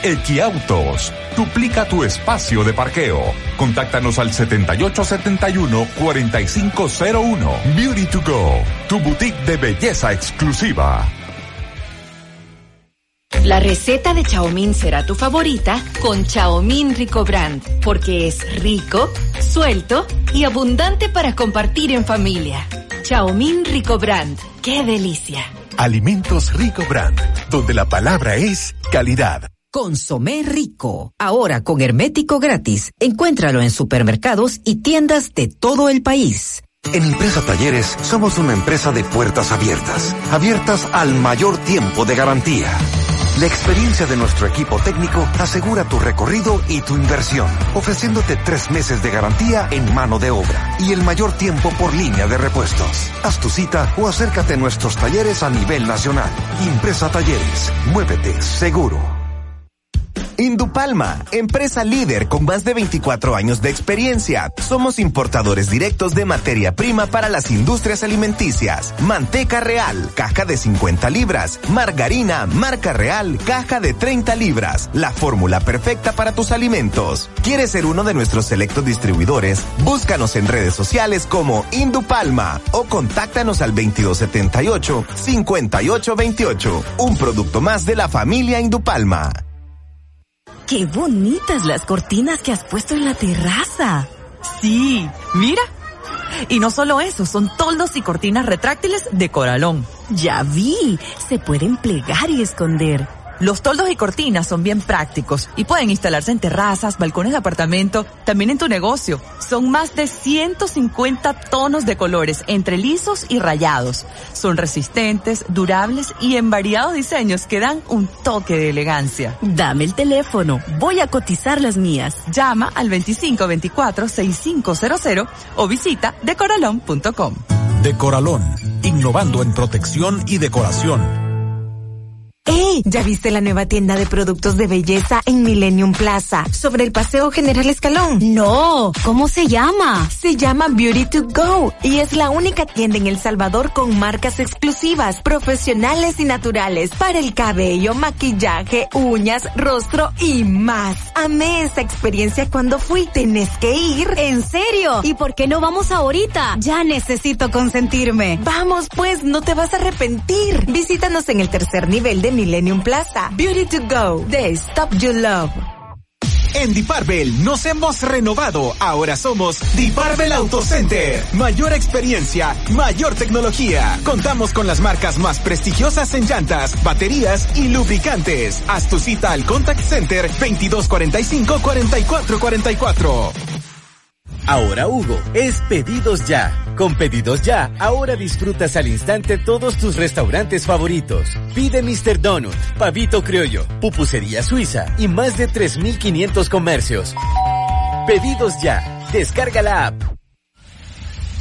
Speaker 1: Equiautos. Duplica tu espacio de parqueo. Contáctanos al 7871-4501. Beauty to Go. Tu boutique de belleza exclusiva.
Speaker 12: La receta de Chaomín será tu favorita con Chaomín Rico Brand, porque es rico, suelto y abundante para compartir en familia. Chaomín Rico Brand, qué delicia.
Speaker 9: Alimentos Rico Brand, donde la palabra es calidad.
Speaker 30: Consomé rico. Ahora con hermético gratis. Encuéntralo en supermercados y tiendas de todo el país.
Speaker 31: En Impresa Talleres somos una empresa de puertas abiertas, abiertas al mayor tiempo de garantía. La experiencia de nuestro equipo técnico asegura tu recorrido y tu inversión, ofreciéndote tres meses de garantía en mano de obra y el mayor tiempo por línea de repuestos. Haz tu cita o acércate a nuestros talleres a nivel nacional. Impresa Talleres, muévete seguro.
Speaker 32: Indupalma, empresa líder con más de 24 años de experiencia. Somos importadores directos de materia prima para las industrias alimenticias. Manteca real, caja de 50 libras. Margarina, marca real, caja de 30 libras. La fórmula perfecta para tus alimentos. ¿Quieres ser uno de nuestros selectos distribuidores? Búscanos en redes sociales como Indupalma o contáctanos al 2278 5828. Un producto más de la familia Indupalma.
Speaker 14: ¡Qué bonitas las cortinas que has puesto en la terraza! Sí, mira. Y no solo eso, son toldos y cortinas retráctiles de coralón. Ya vi, se pueden plegar y esconder. Los toldos y cortinas son bien prácticos y pueden instalarse en terrazas, balcones de apartamento, también en tu negocio. Son más de 150 tonos de colores entre lisos y rayados. Son resistentes, durables y en variados diseños que dan un toque de elegancia. Dame el teléfono, voy a cotizar las mías. Llama al 2524-6500 o visita decoralón.com.
Speaker 33: Decoralón, innovando en protección y decoración
Speaker 15: ¡Ey! ¿Ya viste la nueva tienda de productos de belleza en Millennium Plaza? Sobre el Paseo General Escalón.
Speaker 34: No, ¿cómo se llama?
Speaker 15: Se llama Beauty to Go y es la única tienda en El Salvador con marcas exclusivas, profesionales y naturales para el cabello, maquillaje, uñas, rostro y más. Amé esa experiencia cuando fui. Tenés que ir.
Speaker 34: ¿En serio? ¿Y por qué no vamos ahorita? Ya necesito consentirme.
Speaker 15: Vamos pues, no te vas a arrepentir. Visítanos en el tercer nivel de Millennium Plaza. Beauty to Go, de Stop You Love.
Speaker 16: En Diparbel nos hemos renovado. Ahora somos Diparbel Auto Center. Mayor experiencia, mayor tecnología. Contamos con las marcas más prestigiosas en llantas, baterías y lubricantes. Haz tu cita al Contact Center 2245 4444.
Speaker 11: Ahora Hugo es Pedidos Ya. Con Pedidos Ya, ahora disfrutas al instante todos tus restaurantes favoritos. Pide Mr. Donut, Pavito Criollo, Pupusería Suiza y más de 3.500 comercios. Pedidos Ya. Descarga la app.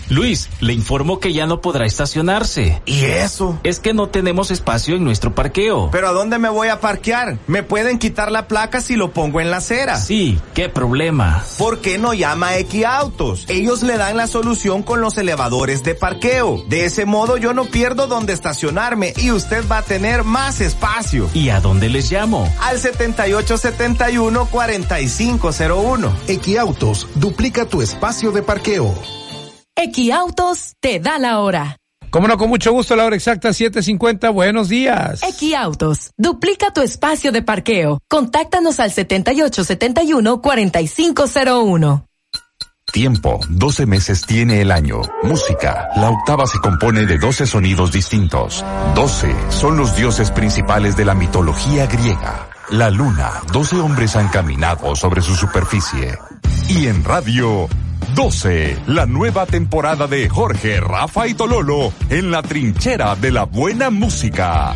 Speaker 35: Luis, le informo que ya no podrá estacionarse.
Speaker 32: ¿Y eso?
Speaker 35: Es que no tenemos espacio en nuestro parqueo.
Speaker 32: ¿Pero a dónde me voy a parquear? ¿Me pueden quitar la placa si lo pongo en la acera?
Speaker 35: Sí, qué problema.
Speaker 32: ¿Por qué no llama a Equiautos? Ellos le dan la solución con los elevadores de parqueo. De ese modo yo no pierdo dónde estacionarme y usted va a tener más espacio.
Speaker 35: ¿Y a dónde les llamo?
Speaker 32: Al 7871-4501.
Speaker 9: Equiautos, duplica tu espacio de parqueo.
Speaker 15: Equiautos te da la hora.
Speaker 4: Como no, con mucho gusto, la hora exacta 7.50. Buenos días.
Speaker 15: Equiautos, duplica tu espacio de parqueo. Contáctanos al 7871-4501.
Speaker 1: Tiempo, 12 meses tiene el año. Música, la octava se compone de 12 sonidos distintos. 12 son los dioses principales de la mitología griega. La luna, 12 hombres han caminado sobre su superficie. Y en radio, 12, la nueva temporada de Jorge, Rafa y Tololo en la trinchera de la buena música.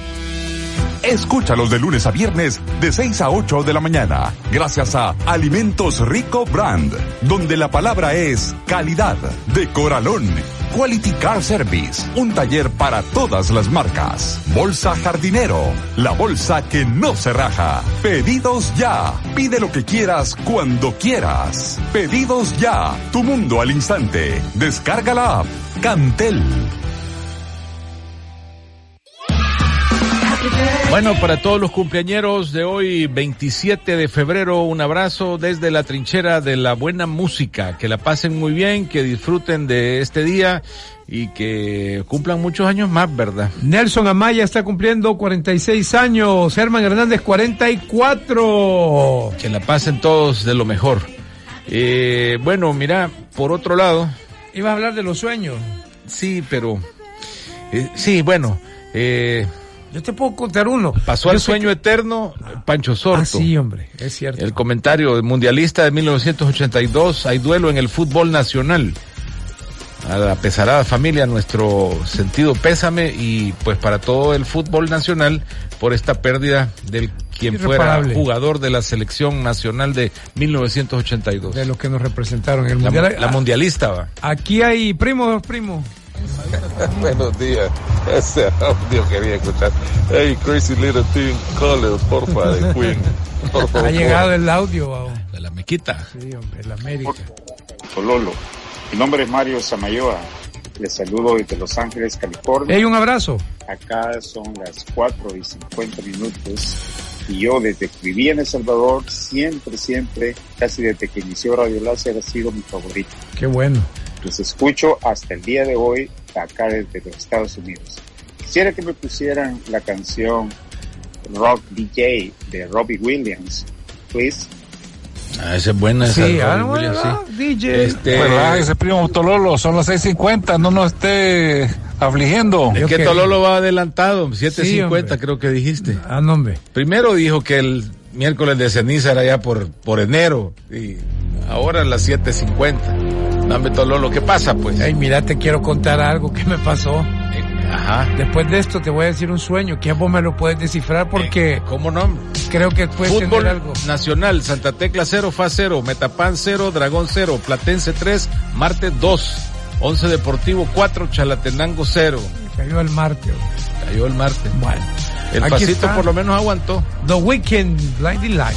Speaker 1: Escúchalos de lunes a viernes de 6 a 8 de la mañana, gracias a Alimentos Rico Brand, donde la palabra es calidad de Coralón. Quality Car Service, un taller para todas las marcas. Bolsa Jardinero, la bolsa que no se raja. Pedidos ya. Pide lo que quieras cuando quieras. Pedidos ya. Tu mundo al instante. Descarga la app. Cantel.
Speaker 3: Bueno, para todos los cumpleañeros de hoy, 27 de febrero, un abrazo desde la trinchera de la buena música. Que la pasen muy bien, que disfruten de este día y que cumplan muchos años más, ¿verdad?
Speaker 4: Nelson Amaya está cumpliendo 46 años, Herman Hernández 44.
Speaker 3: Que la pasen todos de lo mejor. Eh, bueno, mira, por otro lado.
Speaker 4: Iba a hablar de los sueños.
Speaker 3: Sí, pero... Eh, sí, bueno. Eh,
Speaker 4: yo te puedo contar uno.
Speaker 3: Pasó al sueño eterno Pancho Sorto. Ah,
Speaker 4: sí, hombre, es cierto.
Speaker 3: El comentario mundialista de 1982, hay duelo en el fútbol nacional. A la pesarada familia, nuestro sentido pésame y pues para todo el fútbol nacional por esta pérdida del quien fuera jugador de la selección nacional de 1982.
Speaker 4: De los que nos representaron el mundial.
Speaker 3: La, mundialista va.
Speaker 4: Aquí hay primos, primos.
Speaker 19: Buenos días. Ese audio quería escuchar. Hey, Crazy Little Thing, Color, porfa, de Queen.
Speaker 4: Ha llegado el audio.
Speaker 3: De la mequita.
Speaker 4: Sí, hombre, la América.
Speaker 36: Sololo. Mi nombre es Mario Samayoa. Les saludo desde Los Ángeles, California.
Speaker 4: Hey, un abrazo.
Speaker 36: Acá son las 4 y 50 minutos. Y yo desde que viví en El Salvador, siempre, siempre, casi desde que inició Radio Láser, ha sido mi favorito.
Speaker 4: Qué bueno.
Speaker 36: Los escucho hasta el día de hoy acá desde los Estados Unidos. Quisiera que me pusieran la canción Rock DJ de Robbie Williams, please.
Speaker 3: Ah, esa es buena esa
Speaker 4: sí, ah, Williams, sí. DJ.
Speaker 3: Este...
Speaker 37: ¿Verdad? Ese primo Tololo, son las 6.50, no nos esté afligiendo.
Speaker 3: Es que Tololo va adelantado, 7.50 creo que dijiste.
Speaker 4: Ah, no, hombre.
Speaker 3: Primero dijo que el miércoles de ceniza era ya por, por enero y ahora las 7.50. Dame Tololo, ¿qué pasa pues?
Speaker 4: Ay, mira, te quiero contar algo que me pasó.
Speaker 3: Eh, ajá.
Speaker 4: Después de esto te voy a decir un sueño, que vos me lo puedes descifrar porque...
Speaker 3: Eh, ¿Cómo no?
Speaker 4: Creo que puede
Speaker 3: Fútbol
Speaker 4: algo.
Speaker 3: Nacional, Santa Tecla 0, FA 0, Metapan 0, Dragón 0, Platense 3, Marte 2, 11 Deportivo 4, Chalatenango 0.
Speaker 4: Cayó el Marte.
Speaker 3: Cayó el Marte.
Speaker 4: Bueno.
Speaker 3: El pasito por lo menos aguantó.
Speaker 4: The Weekend, Blinding Light.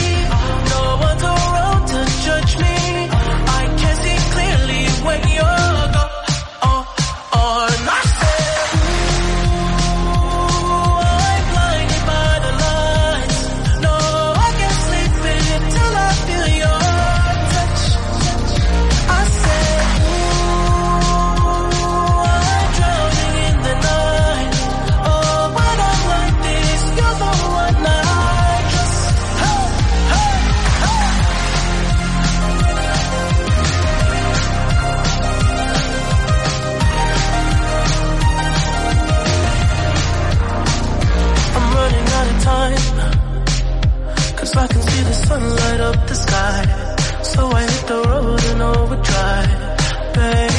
Speaker 4: So I can see the sun light up the sky. So I hit the road in overdrive, babe.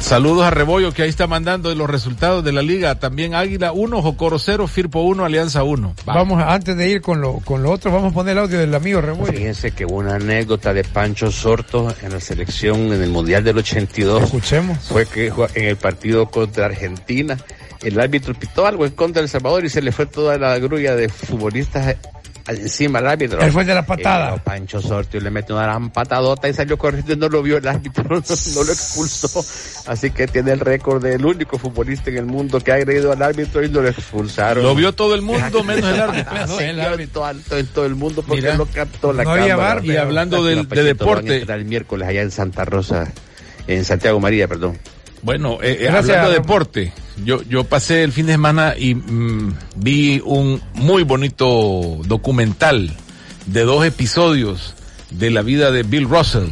Speaker 3: Saludos a Rebollo que ahí está mandando los resultados de la liga. También Águila 1, Jocoro 0, Firpo 1, Alianza 1.
Speaker 4: Vamos, antes de ir con lo, con lo otro, vamos a poner el audio del amigo Rebollo.
Speaker 38: Fíjense que hubo una anécdota de Pancho Sorto en la selección en el Mundial del 82.
Speaker 4: Escuchemos.
Speaker 38: Fue que en el partido contra Argentina, el árbitro pitó algo en contra de El Salvador y se le fue toda la grulla de futbolistas encima al árbitro.
Speaker 4: Él fue de la patada.
Speaker 38: Eh, Pancho Sortio le metió una gran patadota y salió corriendo y no lo vio el árbitro, no, lo expulsó. Así que tiene el récord del único futbolista en el mundo que ha agredido al árbitro y lo expulsaron.
Speaker 3: Lo vio todo el mundo, menos el árbitro.
Speaker 38: no, el árbitro. Alto en todo el mundo porque lo captó la
Speaker 4: no
Speaker 38: cámara.
Speaker 3: y hablando del, de deporte.
Speaker 38: El miércoles allá en Santa Rosa, en Santiago María, perdón.
Speaker 3: Bueno, eh, hablando de deporte, yo, yo pasé el fin de semana y mm, vi un muy bonito documental de dos episodios de la vida de Bill Russell,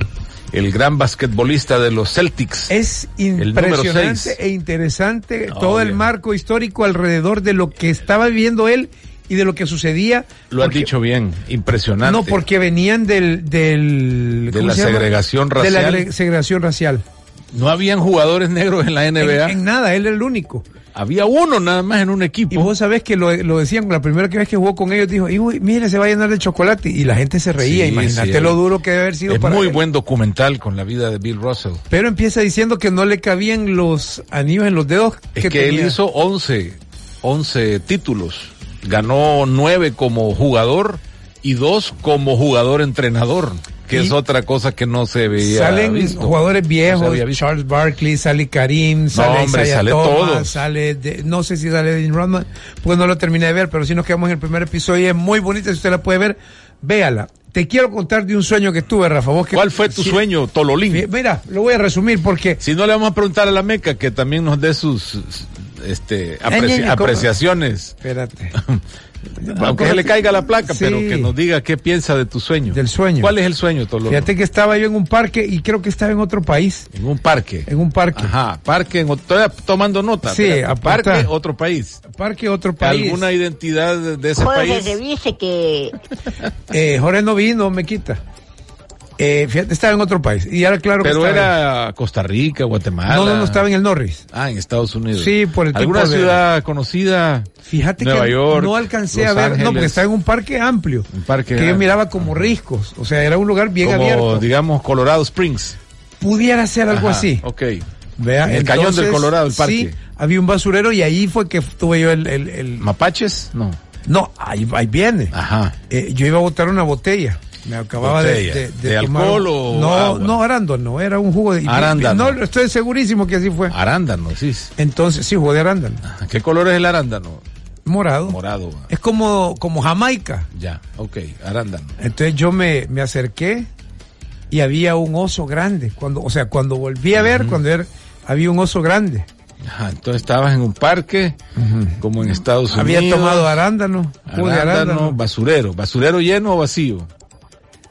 Speaker 3: el gran basquetbolista de los Celtics.
Speaker 4: Es impresionante e interesante todo el marco histórico alrededor de lo que estaba viviendo él y de lo que sucedía.
Speaker 3: Lo has dicho bien, impresionante.
Speaker 4: No, porque venían del... del
Speaker 3: de la segregación racial.
Speaker 4: De la segregación racial.
Speaker 3: No habían jugadores negros en la NBA.
Speaker 4: En, nada, él era el único.
Speaker 3: Había uno nada más en un equipo.
Speaker 4: Y vos sabés que lo, lo decían la primera vez que jugó con ellos, dijo, mire, se va a llenar de chocolate. Y la gente se reía, imagínate lo duro que debe haber sido
Speaker 3: es muy buen documental con la vida de Bill Russell.
Speaker 4: Pero empieza diciendo que no le cabían los anillos en los dedos.
Speaker 3: Es que, él hizo 11, 11 títulos. Ganó 9 como jugador y 2 como jugador que es otra cosa que no se veía.
Speaker 4: Salen jugadores viejos, Charles Barkley, sale Karim, sale,
Speaker 3: no, sale Thomas,
Speaker 4: sale no sé si sale Dean Rodman, pues no lo terminé de ver, pero si nos quedamos en el primer episodio y es muy bonita, si usted la puede ver, véala. Te quiero contar de un sueño que tuve, Rafa. ¿Vos
Speaker 3: ¿Cuál fue tu sueño, Tololín?
Speaker 4: Mira, lo voy a resumir porque...
Speaker 3: Si no le vamos a preguntar a la Meca que también nos dé sus este, apreciaciones.
Speaker 4: Espérate.
Speaker 3: Aunque se le caiga la placa, pero que nos diga qué piensa de tu sueño.
Speaker 4: Del sueño.
Speaker 3: ¿Cuál es el sueño, Tolo?
Speaker 4: Fíjate que estaba yo en un parque y creo que estaba en otro país.
Speaker 3: En un parque.
Speaker 4: En un parque.
Speaker 3: Ajá, parque, en, estoy tomando nota.
Speaker 4: Sí,
Speaker 3: parque, otro país.
Speaker 4: Parque, otro país.
Speaker 3: ¿Alguna identidad de ese
Speaker 29: Jorge
Speaker 3: país?
Speaker 29: se dice que...
Speaker 4: eh, Jorge no vino, me quita. Eh, fíjate, estaba en otro país. Y ahora claro
Speaker 3: Pero
Speaker 4: que
Speaker 3: era Costa Rica, Guatemala.
Speaker 4: No, no, no, estaba en el Norris.
Speaker 3: Ah, en Estados Unidos.
Speaker 4: Sí, por el
Speaker 3: ¿Alguna ciudad conocida?
Speaker 4: Fíjate
Speaker 3: Nueva
Speaker 4: que
Speaker 3: York,
Speaker 4: no alcancé
Speaker 3: Los
Speaker 4: a ver,
Speaker 3: Ángeles.
Speaker 4: no, porque estaba en un parque amplio.
Speaker 3: Un parque
Speaker 4: que yo miraba como riscos. O sea, era un lugar bien
Speaker 3: Como,
Speaker 4: abierto.
Speaker 3: digamos, Colorado Springs.
Speaker 4: Pudiera ser algo
Speaker 3: Ajá,
Speaker 4: así.
Speaker 3: Ok.
Speaker 4: Vea,
Speaker 3: el cañón del Colorado, el parque.
Speaker 4: Sí, había un basurero y ahí fue que tuve yo el... el, el-
Speaker 3: ¿Mapaches? No.
Speaker 4: No, ahí, ahí viene.
Speaker 3: Ajá.
Speaker 4: Eh, yo iba a botar una botella. Me acababa de, de,
Speaker 3: ¿De
Speaker 4: tomar-
Speaker 3: alcohol o
Speaker 4: No,
Speaker 3: agua?
Speaker 4: no, arándano, era un jugo de...
Speaker 3: Arándano.
Speaker 4: No, estoy segurísimo que así fue.
Speaker 3: Arándano, sí.
Speaker 4: Entonces, sí, jugo de arándano.
Speaker 3: ¿Qué color es el arándano?
Speaker 4: Morado.
Speaker 3: Morado.
Speaker 4: Es como, como Jamaica.
Speaker 3: Ya, ok, arándano.
Speaker 4: Entonces yo me, me acerqué y había un oso grande. Cuando, o sea, cuando volví a ver, cuando era, había un oso grande.
Speaker 3: Ajá, entonces estabas en un parque, como en Estados Unidos.
Speaker 4: Había tomado arándano,
Speaker 3: arándano,
Speaker 4: arándano.
Speaker 3: basurero. ¿Basurero lleno o vacío?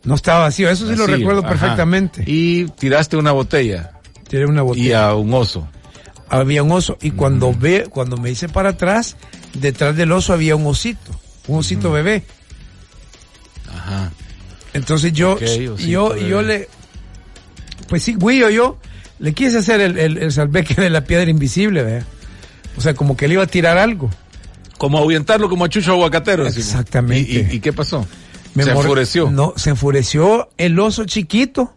Speaker 4: No estaba vacío, eso sí lo recuerdo
Speaker 3: ajá.
Speaker 4: perfectamente.
Speaker 3: Y tiraste una botella.
Speaker 4: Tiré una
Speaker 3: Y
Speaker 4: botella.
Speaker 3: a un oso.
Speaker 4: Había un oso. Y cuando ve, cuando me hice para atrás, detrás del oso había un osito. Un osito bebé.
Speaker 3: Ajá.
Speaker 4: Entonces yo, yo,
Speaker 3: bebé.
Speaker 4: yo le, pues sí, Guillo, yo le quise hacer el, el, el salveque de la piedra invisible, ¿verdad? O sea, como que le iba a tirar algo.
Speaker 3: Como ahuyentarlo como a Chucho Aguacatero.
Speaker 4: Exactamente.
Speaker 3: ¿Y, y, y qué pasó?
Speaker 4: Me
Speaker 3: Se enfureció.
Speaker 4: No, se enfureció el oso chiquito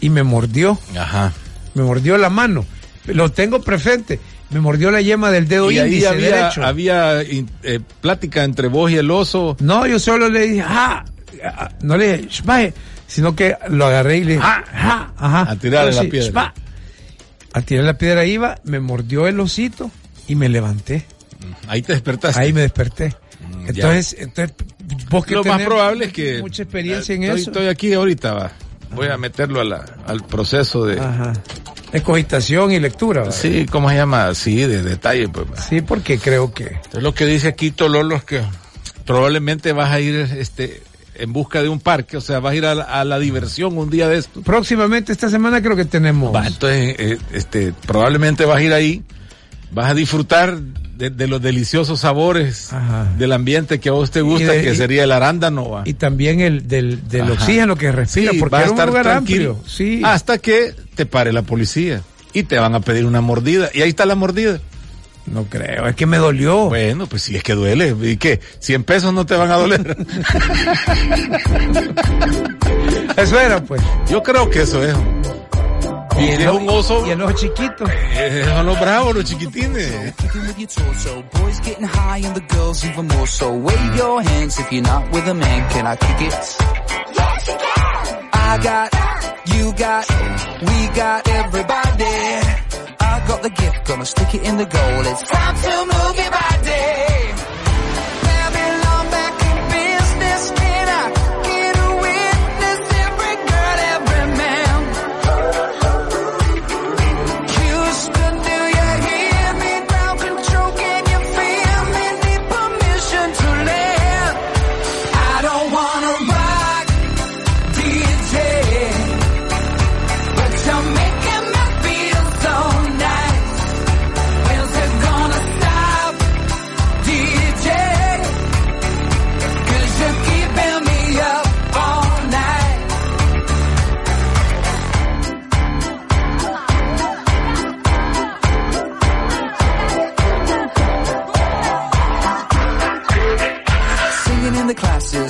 Speaker 4: y me mordió.
Speaker 3: Ajá.
Speaker 4: Me mordió la mano. Lo tengo presente. Me mordió la yema del dedo
Speaker 3: Y ahí
Speaker 4: índice
Speaker 3: había,
Speaker 4: derecho.
Speaker 3: había in- eh, plática entre vos y el oso.
Speaker 4: No, yo solo le dije, ah, ah", no le dije, "Shbae", sino que lo agarré y le dije, ah, ah, ajá.
Speaker 3: A tirarle la piedra.
Speaker 4: "Shba". A tirar la piedra iba, me mordió el osito y me levanté.
Speaker 3: Ahí te despertaste.
Speaker 4: Ahí me desperté.
Speaker 3: Mm,
Speaker 4: Entonces, entonces vos que
Speaker 3: Lo más probable es que.
Speaker 4: mucha experiencia en
Speaker 3: estoy,
Speaker 4: eso.
Speaker 3: Estoy aquí ahorita, va. Voy a meterlo a la, al proceso de.
Speaker 4: Ajá. Es cogitación y lectura. ¿verdad?
Speaker 3: Sí, ¿cómo se llama? Sí, de detalle, pues.
Speaker 4: Sí, porque creo que.
Speaker 3: Entonces, lo que dice aquí Tololo es que probablemente vas a ir este en busca de un parque, o sea, vas a ir a la, a la diversión un día de esto.
Speaker 4: Próximamente esta semana creo que tenemos.
Speaker 3: Va, entonces, eh, este, probablemente vas a ir ahí, vas a disfrutar de, de los deliciosos sabores
Speaker 4: Ajá.
Speaker 3: del ambiente que a vos te gusta,
Speaker 4: de-
Speaker 3: que
Speaker 4: y-
Speaker 3: sería el arándano. va.
Speaker 4: Y también el del, del oxígeno que respira,
Speaker 3: Sí,
Speaker 4: porque
Speaker 3: vas a
Speaker 4: era un
Speaker 3: estar
Speaker 4: lugar
Speaker 3: tranquilo.
Speaker 4: amplio. Sí.
Speaker 3: Hasta que te pare la policía.
Speaker 39: y te van a pedir una mordida. Y ahí está la mordida.
Speaker 4: No creo, es que me dolió.
Speaker 39: Bueno, pues sí, es que duele. ¿Y qué? ¿100 pesos no te van a doler?
Speaker 4: eso era, pues.
Speaker 39: Yo creo que eso es.
Speaker 4: Y, es un oso. Y el ojo chiquito.
Speaker 39: Eh, son los bravos, los chiquitines. I got, you got, we got everybody. I got the gift, gonna stick it in the goal. It's time to move your body.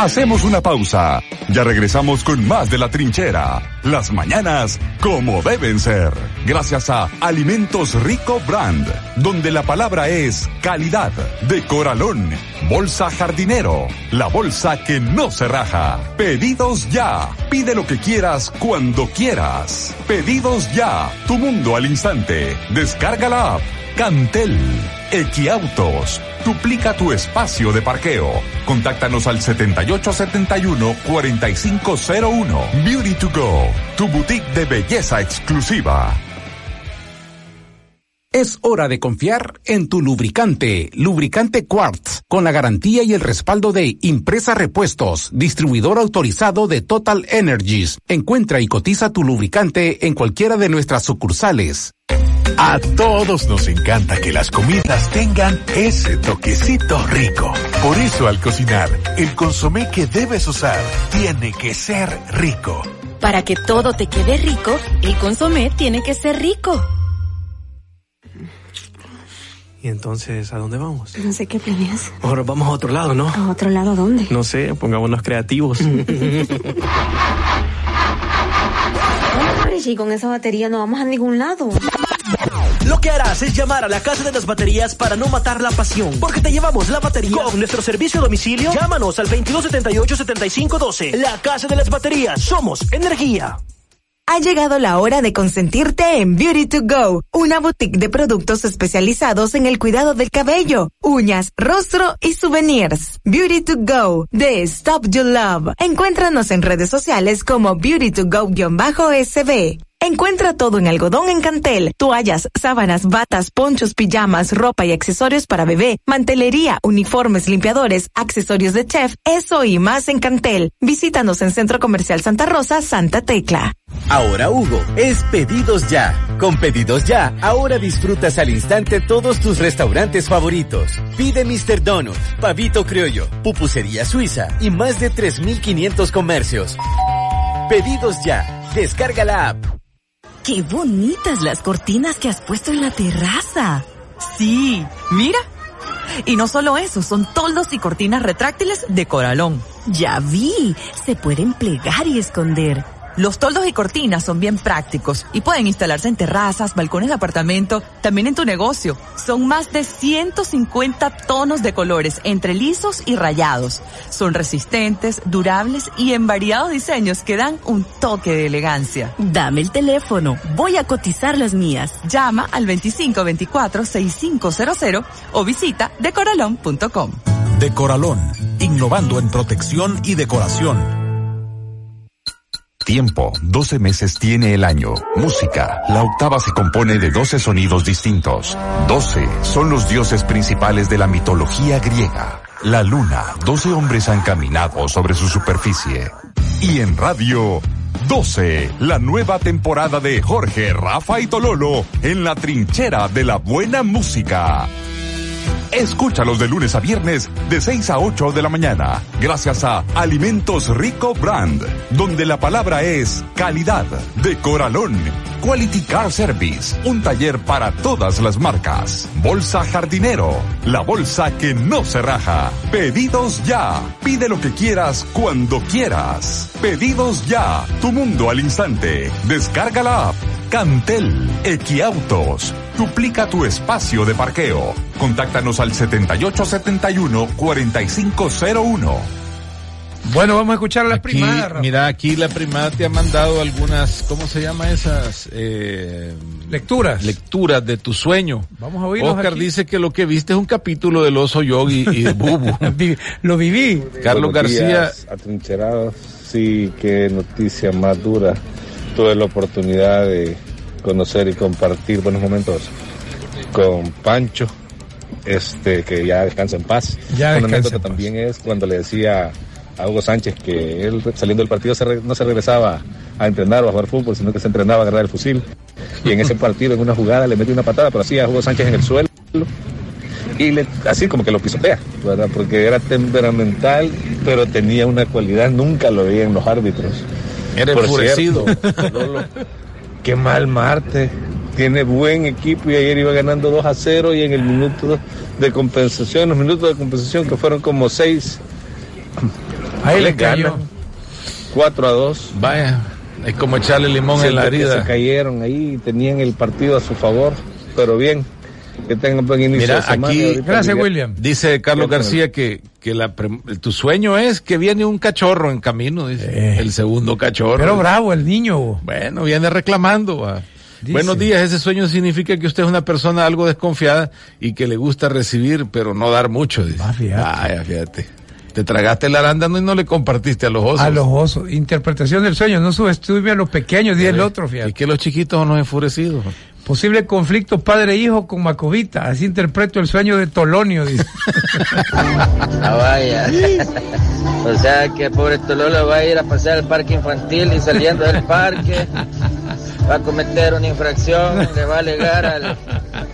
Speaker 1: Hacemos una pausa. Ya regresamos con más de la trinchera. Las mañanas como deben ser. Gracias a Alimentos Rico Brand, donde la palabra es calidad. De Coralón. Bolsa Jardinero. La bolsa que no se raja. Pedidos ya. Pide lo que quieras cuando quieras. Pedidos ya. Tu mundo al instante. Descarga la app. Cantel. Equiautos. Duplica tu espacio de parqueo. Contáctanos al 7871-4501. Beauty to Go. Tu boutique de belleza exclusiva.
Speaker 40: Es hora de confiar en tu lubricante, lubricante Quartz, con la garantía y el respaldo de Impresa Repuestos, distribuidor autorizado de Total Energies. Encuentra y cotiza tu lubricante en cualquiera de nuestras sucursales.
Speaker 9: A todos nos encanta que las comidas tengan ese toquecito rico. Por eso al cocinar, el consomé que debes usar tiene que ser rico.
Speaker 34: Para que todo te quede rico, el consomé tiene que ser rico.
Speaker 41: ¿Y entonces a dónde vamos?
Speaker 42: No sé qué planeas.
Speaker 41: Ahora vamos a otro lado, ¿no?
Speaker 42: ¿A otro lado dónde?
Speaker 41: No sé, pongámonos creativos.
Speaker 42: y con esa batería no vamos a ningún lado.
Speaker 43: Lo que harás es llamar a la casa de las baterías para no matar la pasión. Porque te llevamos la batería con nuestro servicio a domicilio. Llámanos al 2278-7512. La casa de las baterías. Somos energía.
Speaker 15: Ha llegado la hora de consentirte en Beauty to Go, una boutique de productos especializados en el cuidado del cabello, uñas, rostro y souvenirs. Beauty to Go, de Stop You Love. Encuéntranos en redes sociales como Beauty to Go-SB. Encuentra todo en algodón en Cantel, toallas, sábanas, batas, ponchos, pijamas, ropa y accesorios para bebé, mantelería, uniformes, limpiadores, accesorios de chef, eso y más en Cantel. Visítanos en Centro Comercial Santa Rosa, Santa Tecla.
Speaker 11: Ahora Hugo, es pedidos ya. Con pedidos ya, ahora disfrutas al instante todos tus restaurantes favoritos. Pide Mr. Donut, Pavito Criollo, Pupusería Suiza y más de 3.500 comercios. Pedidos ya. Descarga la app.
Speaker 14: ¡Qué bonitas las cortinas que has puesto en la terraza! Sí, mira. Y no solo eso, son toldos y cortinas retráctiles de Coralón. Ya vi, se pueden plegar y esconder. Los toldos y cortinas son bien prácticos y pueden instalarse en terrazas, balcones de apartamento, también en tu negocio. Son más de 150 tonos de colores entre lisos y rayados. Son resistentes, durables y en variados diseños que dan un toque de elegancia.
Speaker 34: Dame el teléfono, voy a cotizar las mías.
Speaker 14: Llama al 2524-6500 o visita decoralón.com.
Speaker 33: Decoralón, innovando en protección y decoración.
Speaker 1: Tiempo, 12 meses tiene el año. Música, la octava se compone de 12 sonidos distintos. 12 son los dioses principales de la mitología griega. La luna, 12 hombres han caminado sobre su superficie. Y en radio, 12, la nueva temporada de Jorge, Rafa y Tololo en la trinchera de la buena música. Escúchalos de lunes a viernes de 6 a 8 de la mañana, gracias a Alimentos Rico Brand, donde la palabra es calidad de Coralón. Quality Car Service, un taller para todas las marcas. Bolsa Jardinero, la bolsa que no se raja. Pedidos ya. Pide lo que quieras cuando quieras. Pedidos ya. Tu mundo al instante. Descarga la app. Cantel, Equiautos, duplica tu espacio de parqueo. Contáctanos al 7871-4501.
Speaker 4: Bueno, vamos a escuchar a la primada.
Speaker 3: Mira, aquí la primada te ha mandado algunas, ¿cómo se llama esas? Eh,
Speaker 4: lecturas.
Speaker 3: Lecturas de tu sueño.
Speaker 4: Vamos a oír.
Speaker 3: Oscar dice que lo que viste es un capítulo del oso yogi y de Bubu.
Speaker 4: lo viví.
Speaker 3: Carlos García.
Speaker 19: Días, atrincherados, sí, qué noticia más dura tuve la oportunidad de conocer y compartir buenos momentos con Pancho, este que ya descansa en paz.
Speaker 4: Ya
Speaker 19: Una anécdota también es cuando le decía a Hugo Sánchez que él saliendo del partido se re, no se regresaba a entrenar o a jugar fútbol, sino que se entrenaba a agarrar el fusil. Y en ese partido, en una jugada, le metió una patada, pero así a Hugo Sánchez en el suelo. Y le, así como que lo pisotea, ¿verdad? Porque era temperamental, pero tenía una cualidad, nunca lo veía en los árbitros.
Speaker 3: Era enfurecido.
Speaker 19: Qué mal Marte. Tiene buen equipo y ayer iba ganando 2 a 0 y en el minuto de compensación, los minutos de compensación que fueron como 6,
Speaker 4: ahí le cayó.
Speaker 19: 4 a 2.
Speaker 3: Vaya, es como echarle limón en la herida.
Speaker 19: Se cayeron ahí, tenían el partido a su favor, pero bien. Que tengan buen inicio
Speaker 3: Mira,
Speaker 19: de semana.
Speaker 3: aquí
Speaker 19: ahorita Miguel-
Speaker 3: Dice Carlos. García que, que la pre- tu sueño es que viene un cachorro en camino, dice. El segundo cachorro.
Speaker 4: Pero bravo el niño.
Speaker 3: Bueno, viene reclamando. va. Buenos días, ese sueño significa que usted es una persona algo desconfiada y que le gusta recibir, pero no dar mucho. Dice.
Speaker 4: Ah, fíjate.
Speaker 3: Fíjate. Te tragaste el arándano y no le compartiste a los osos.
Speaker 4: A los osos. Interpretación del sueño. No subestime a los pequeños, dice el otro, fíjate.
Speaker 3: Y que los chiquitos son los enfurecidos.
Speaker 4: Posible conflicto padre-hijo con Macovita. Así interpreto el sueño de Tolonio, dice.
Speaker 44: Ah, vaya. o sea que pobre Tololo va a ir a pasear al parque infantil y saliendo del parque va a cometer una infracción, le va a alegar al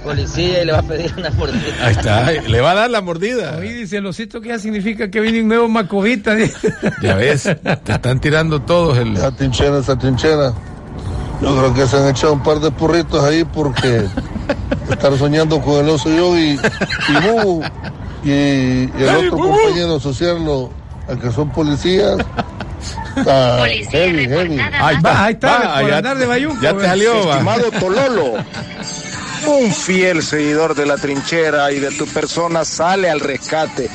Speaker 44: policía y le va a pedir una mordida.
Speaker 3: Ahí está, le va a dar la mordida.
Speaker 4: Oye, dice el osito que ya significa que viene un nuevo Macovita. dice.
Speaker 3: Ya ves, te están tirando todos el...
Speaker 45: Esa trinchera, esa trinchera. Yo creo que se han echado un par de porritos ahí porque estar soñando con el oso yo y, y Bubu y, y el otro
Speaker 4: Bubu.
Speaker 45: compañero asociarlo a que son policías. Está heavy, heavy.
Speaker 4: Ahí va, ahí está, por andar de bayunco.
Speaker 3: ya te salió, va.
Speaker 46: Estimado Tololo, un fiel seguidor de la trinchera y de tu persona sale al rescate.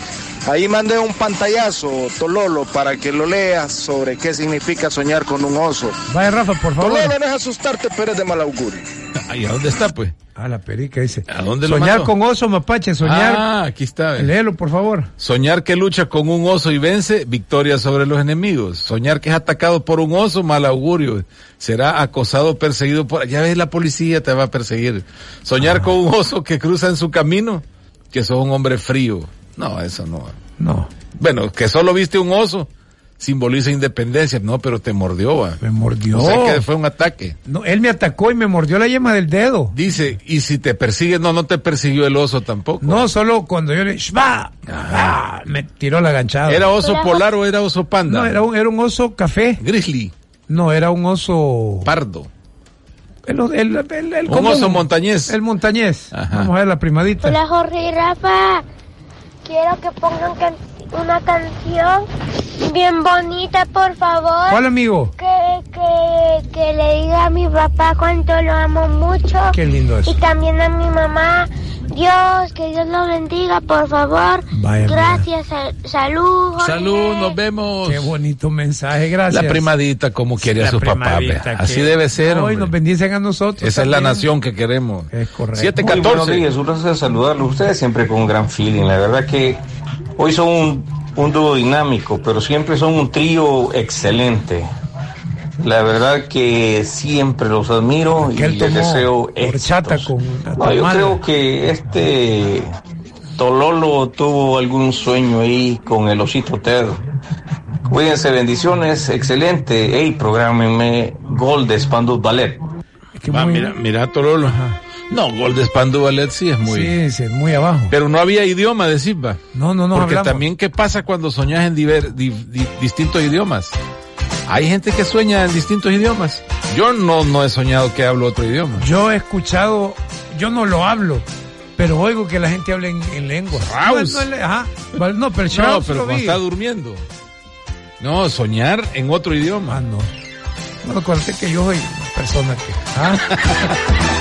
Speaker 46: Ahí mandé un pantallazo, Tololo, para que lo leas sobre qué significa soñar con un oso.
Speaker 4: Vaya, Rafa, por favor.
Speaker 46: Tololo, no es asustarte, pero es de mal augurio.
Speaker 3: Ahí, ¿a dónde está, pues?
Speaker 4: Ah, la perica dice.
Speaker 3: ¿A dónde lo
Speaker 4: Soñar con oso, mapache, soñar.
Speaker 3: Ah, aquí está. ve.
Speaker 4: Léelo, por favor.
Speaker 3: Soñar que lucha con un oso y vence, victoria sobre los enemigos. Soñar que es atacado por un oso, mal augurio. Será acosado, perseguido por... Ya ves, la policía te va a perseguir. Soñar
Speaker 4: Ah.
Speaker 3: con un oso que cruza en su camino, que sos un hombre frío. No, eso no.
Speaker 4: No.
Speaker 3: Bueno, que solo viste un oso, simboliza independencia. No, pero te mordió, va.
Speaker 4: Me mordió.
Speaker 3: O sea que fue un ataque.
Speaker 4: No, él me atacó y me mordió la yema del dedo.
Speaker 3: Dice, y si te persigue, no, no te persiguió el oso tampoco.
Speaker 4: No, solo cuando yo le... ¡Shba! Ah, me tiró la ganchada.
Speaker 3: ¿Era oso polar o era oso panda?
Speaker 4: No, era un, era un oso café.
Speaker 3: Grizzly.
Speaker 4: No, era un oso...
Speaker 3: Pardo.
Speaker 4: El, el, el- el
Speaker 3: Un
Speaker 4: común.
Speaker 3: oso montañés.
Speaker 4: El montañés.
Speaker 3: Ajá.
Speaker 4: Vamos a ver la primadita.
Speaker 47: Hola Jorge y Rafa, quiero que pongan can- una canción bien bonita, por favor.
Speaker 4: ¿Cuál amigo?
Speaker 47: Que, que, que le diga a mi papá cuánto lo amo mucho.
Speaker 4: Qué lindo eso.
Speaker 47: Y también a mi mamá. Dios, que Dios lo bendiga, por favor.
Speaker 4: Vaya,
Speaker 47: Gracias, sal- salud. Jorge.
Speaker 3: Salud, nos vemos.
Speaker 4: Qué bonito mensaje, gracias.
Speaker 3: La primadita como quiere a
Speaker 4: La
Speaker 3: sus papás. Así debe ser.
Speaker 4: Hoy
Speaker 3: hombre.
Speaker 4: nos bendicen a nosotros.
Speaker 3: Esa es la nación que queremos.
Speaker 4: Es correcto.
Speaker 3: 714.
Speaker 48: Muy buenos días, un placer saludarlos. Ustedes siempre con un gran feeling. La verdad que hoy son un, un dúo dinámico, pero siempre son un trío excelente. La verdad que siempre los admiro y les deseo éxitos.
Speaker 4: con
Speaker 48: No, yo creo que este Tololo tuvo algún sueño ahí con el osito Ted. Cuídense, bendiciones, excelente. Hey, programenme Gol de Spandau Ballet.
Speaker 3: Va, mira, mira Tololo. No, Gol de sí es muy.
Speaker 4: Sí, sí, muy abajo.
Speaker 3: Pero no había idioma, decís, va.
Speaker 4: No, no, no.
Speaker 3: Porque
Speaker 4: hablamos.
Speaker 3: también, ¿qué pasa cuando soñas en diver- di- di- distintos idiomas? Hay gente que sueña en distintos idiomas. Yo no, no he soñado que hablo otro idioma.
Speaker 4: Yo he escuchado, yo no lo hablo, pero oigo que la gente habla en, en lengua.
Speaker 3: Strauss.
Speaker 4: No, no, ajá. No, pero
Speaker 3: No, pero cuando está durmiendo. No, soñar en otro idioma.
Speaker 4: Ah, no. No, acuérdate que yo soy una persona que... ¿ah?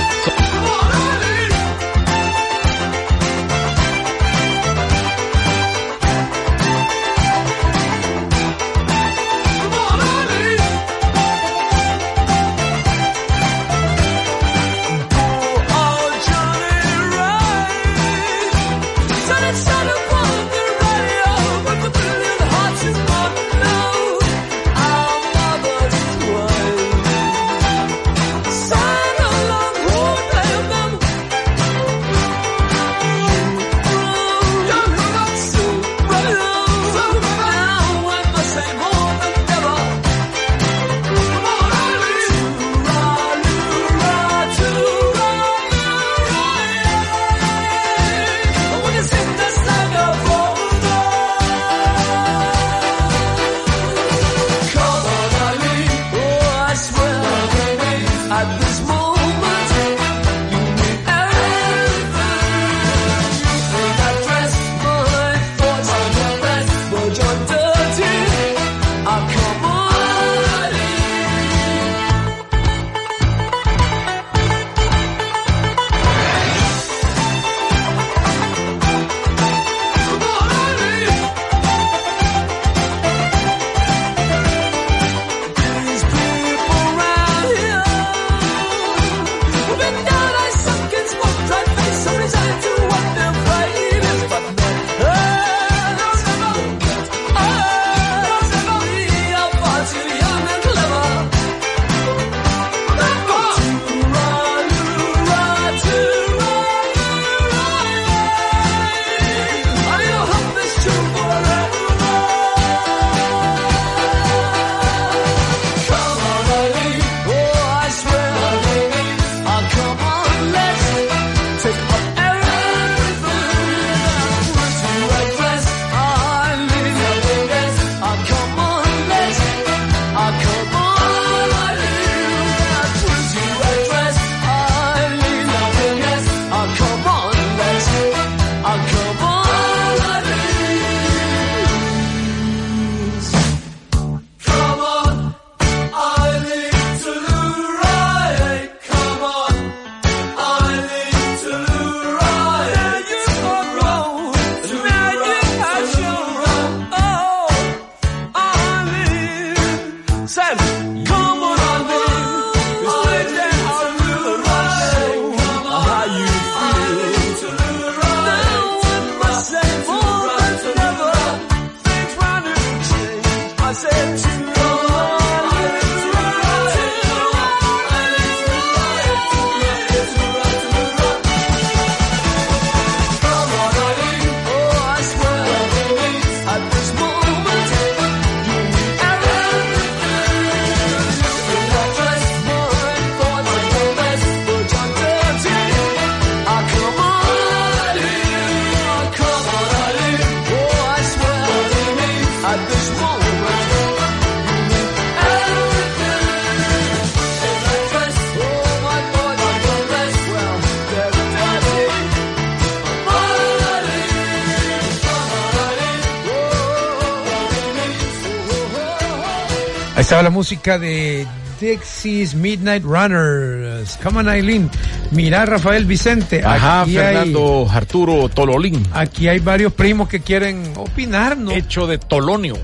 Speaker 4: estaba la música de Dixie's Midnight Runners. Come on, Eileen. Mira, Rafael Vicente.
Speaker 3: Ajá,
Speaker 4: aquí
Speaker 3: Fernando Arturo Tololín.
Speaker 4: Aquí hay varios primos que quieren opinar, ¿no?
Speaker 3: Hecho de Tolonio.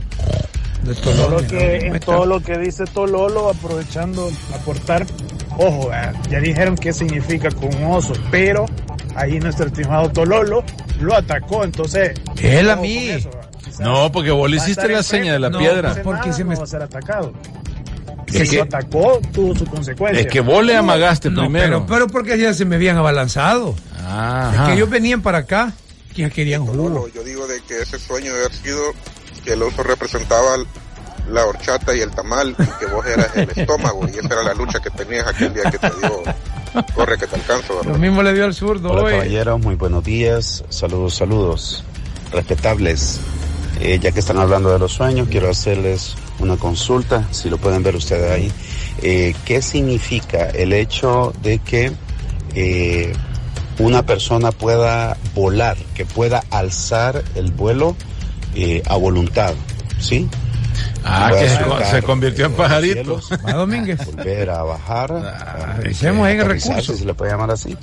Speaker 4: De
Speaker 2: Todo lo,
Speaker 4: Tolonio.
Speaker 2: que,
Speaker 4: ¿no?
Speaker 2: en todo lo que dice Tololo, aprovechando aportar, ojo, eh, ya dijeron qué significa con oso, pero ahí nuestro estimado Tololo lo atacó, entonces.
Speaker 4: Él a mí.
Speaker 2: con eso, quizás
Speaker 3: No, porque vos le hiciste la seña de la
Speaker 2: no,
Speaker 3: piedra.
Speaker 2: No, hace
Speaker 4: Porque se me-
Speaker 2: va a ser atacado.
Speaker 3: Es
Speaker 2: Si
Speaker 3: que-
Speaker 2: lo atacó, tuvo su consecuencia.
Speaker 3: Es que vos le amagaste
Speaker 4: No,
Speaker 3: primero.
Speaker 4: pero, pero porque ya se me habían abalanzado.
Speaker 3: Ajá.
Speaker 4: Es que ellos venían para acá, que ya querían jugo.
Speaker 49: Yo digo de que ese sueño de haber sido que el oso representaba la horchata y el tamal y que vos eras el estómago y esa era la lucha que tenías aquel día que te dio corre que te alcanzo
Speaker 4: Lo
Speaker 49: ¿verdad?
Speaker 4: mismo le dio al zurdo
Speaker 50: Hola
Speaker 4: hoy.
Speaker 50: caballeros, muy buenos días, saludos, saludos, respetables. Eh, ya que están hablando de los sueños, quiero hacerles una consulta, si lo pueden ver ustedes ahí. Eh, ¿Qué significa el hecho de que eh, una persona pueda volar, que pueda alzar el vuelo eh, a voluntad? ¿Sí?
Speaker 3: Ah, que se, convirtió en pajarito.
Speaker 50: cielos,
Speaker 4: Va Domínguez.
Speaker 50: volver a bajar, a-
Speaker 4: Pensemos en el recurso.
Speaker 50: si se le puede llamar así,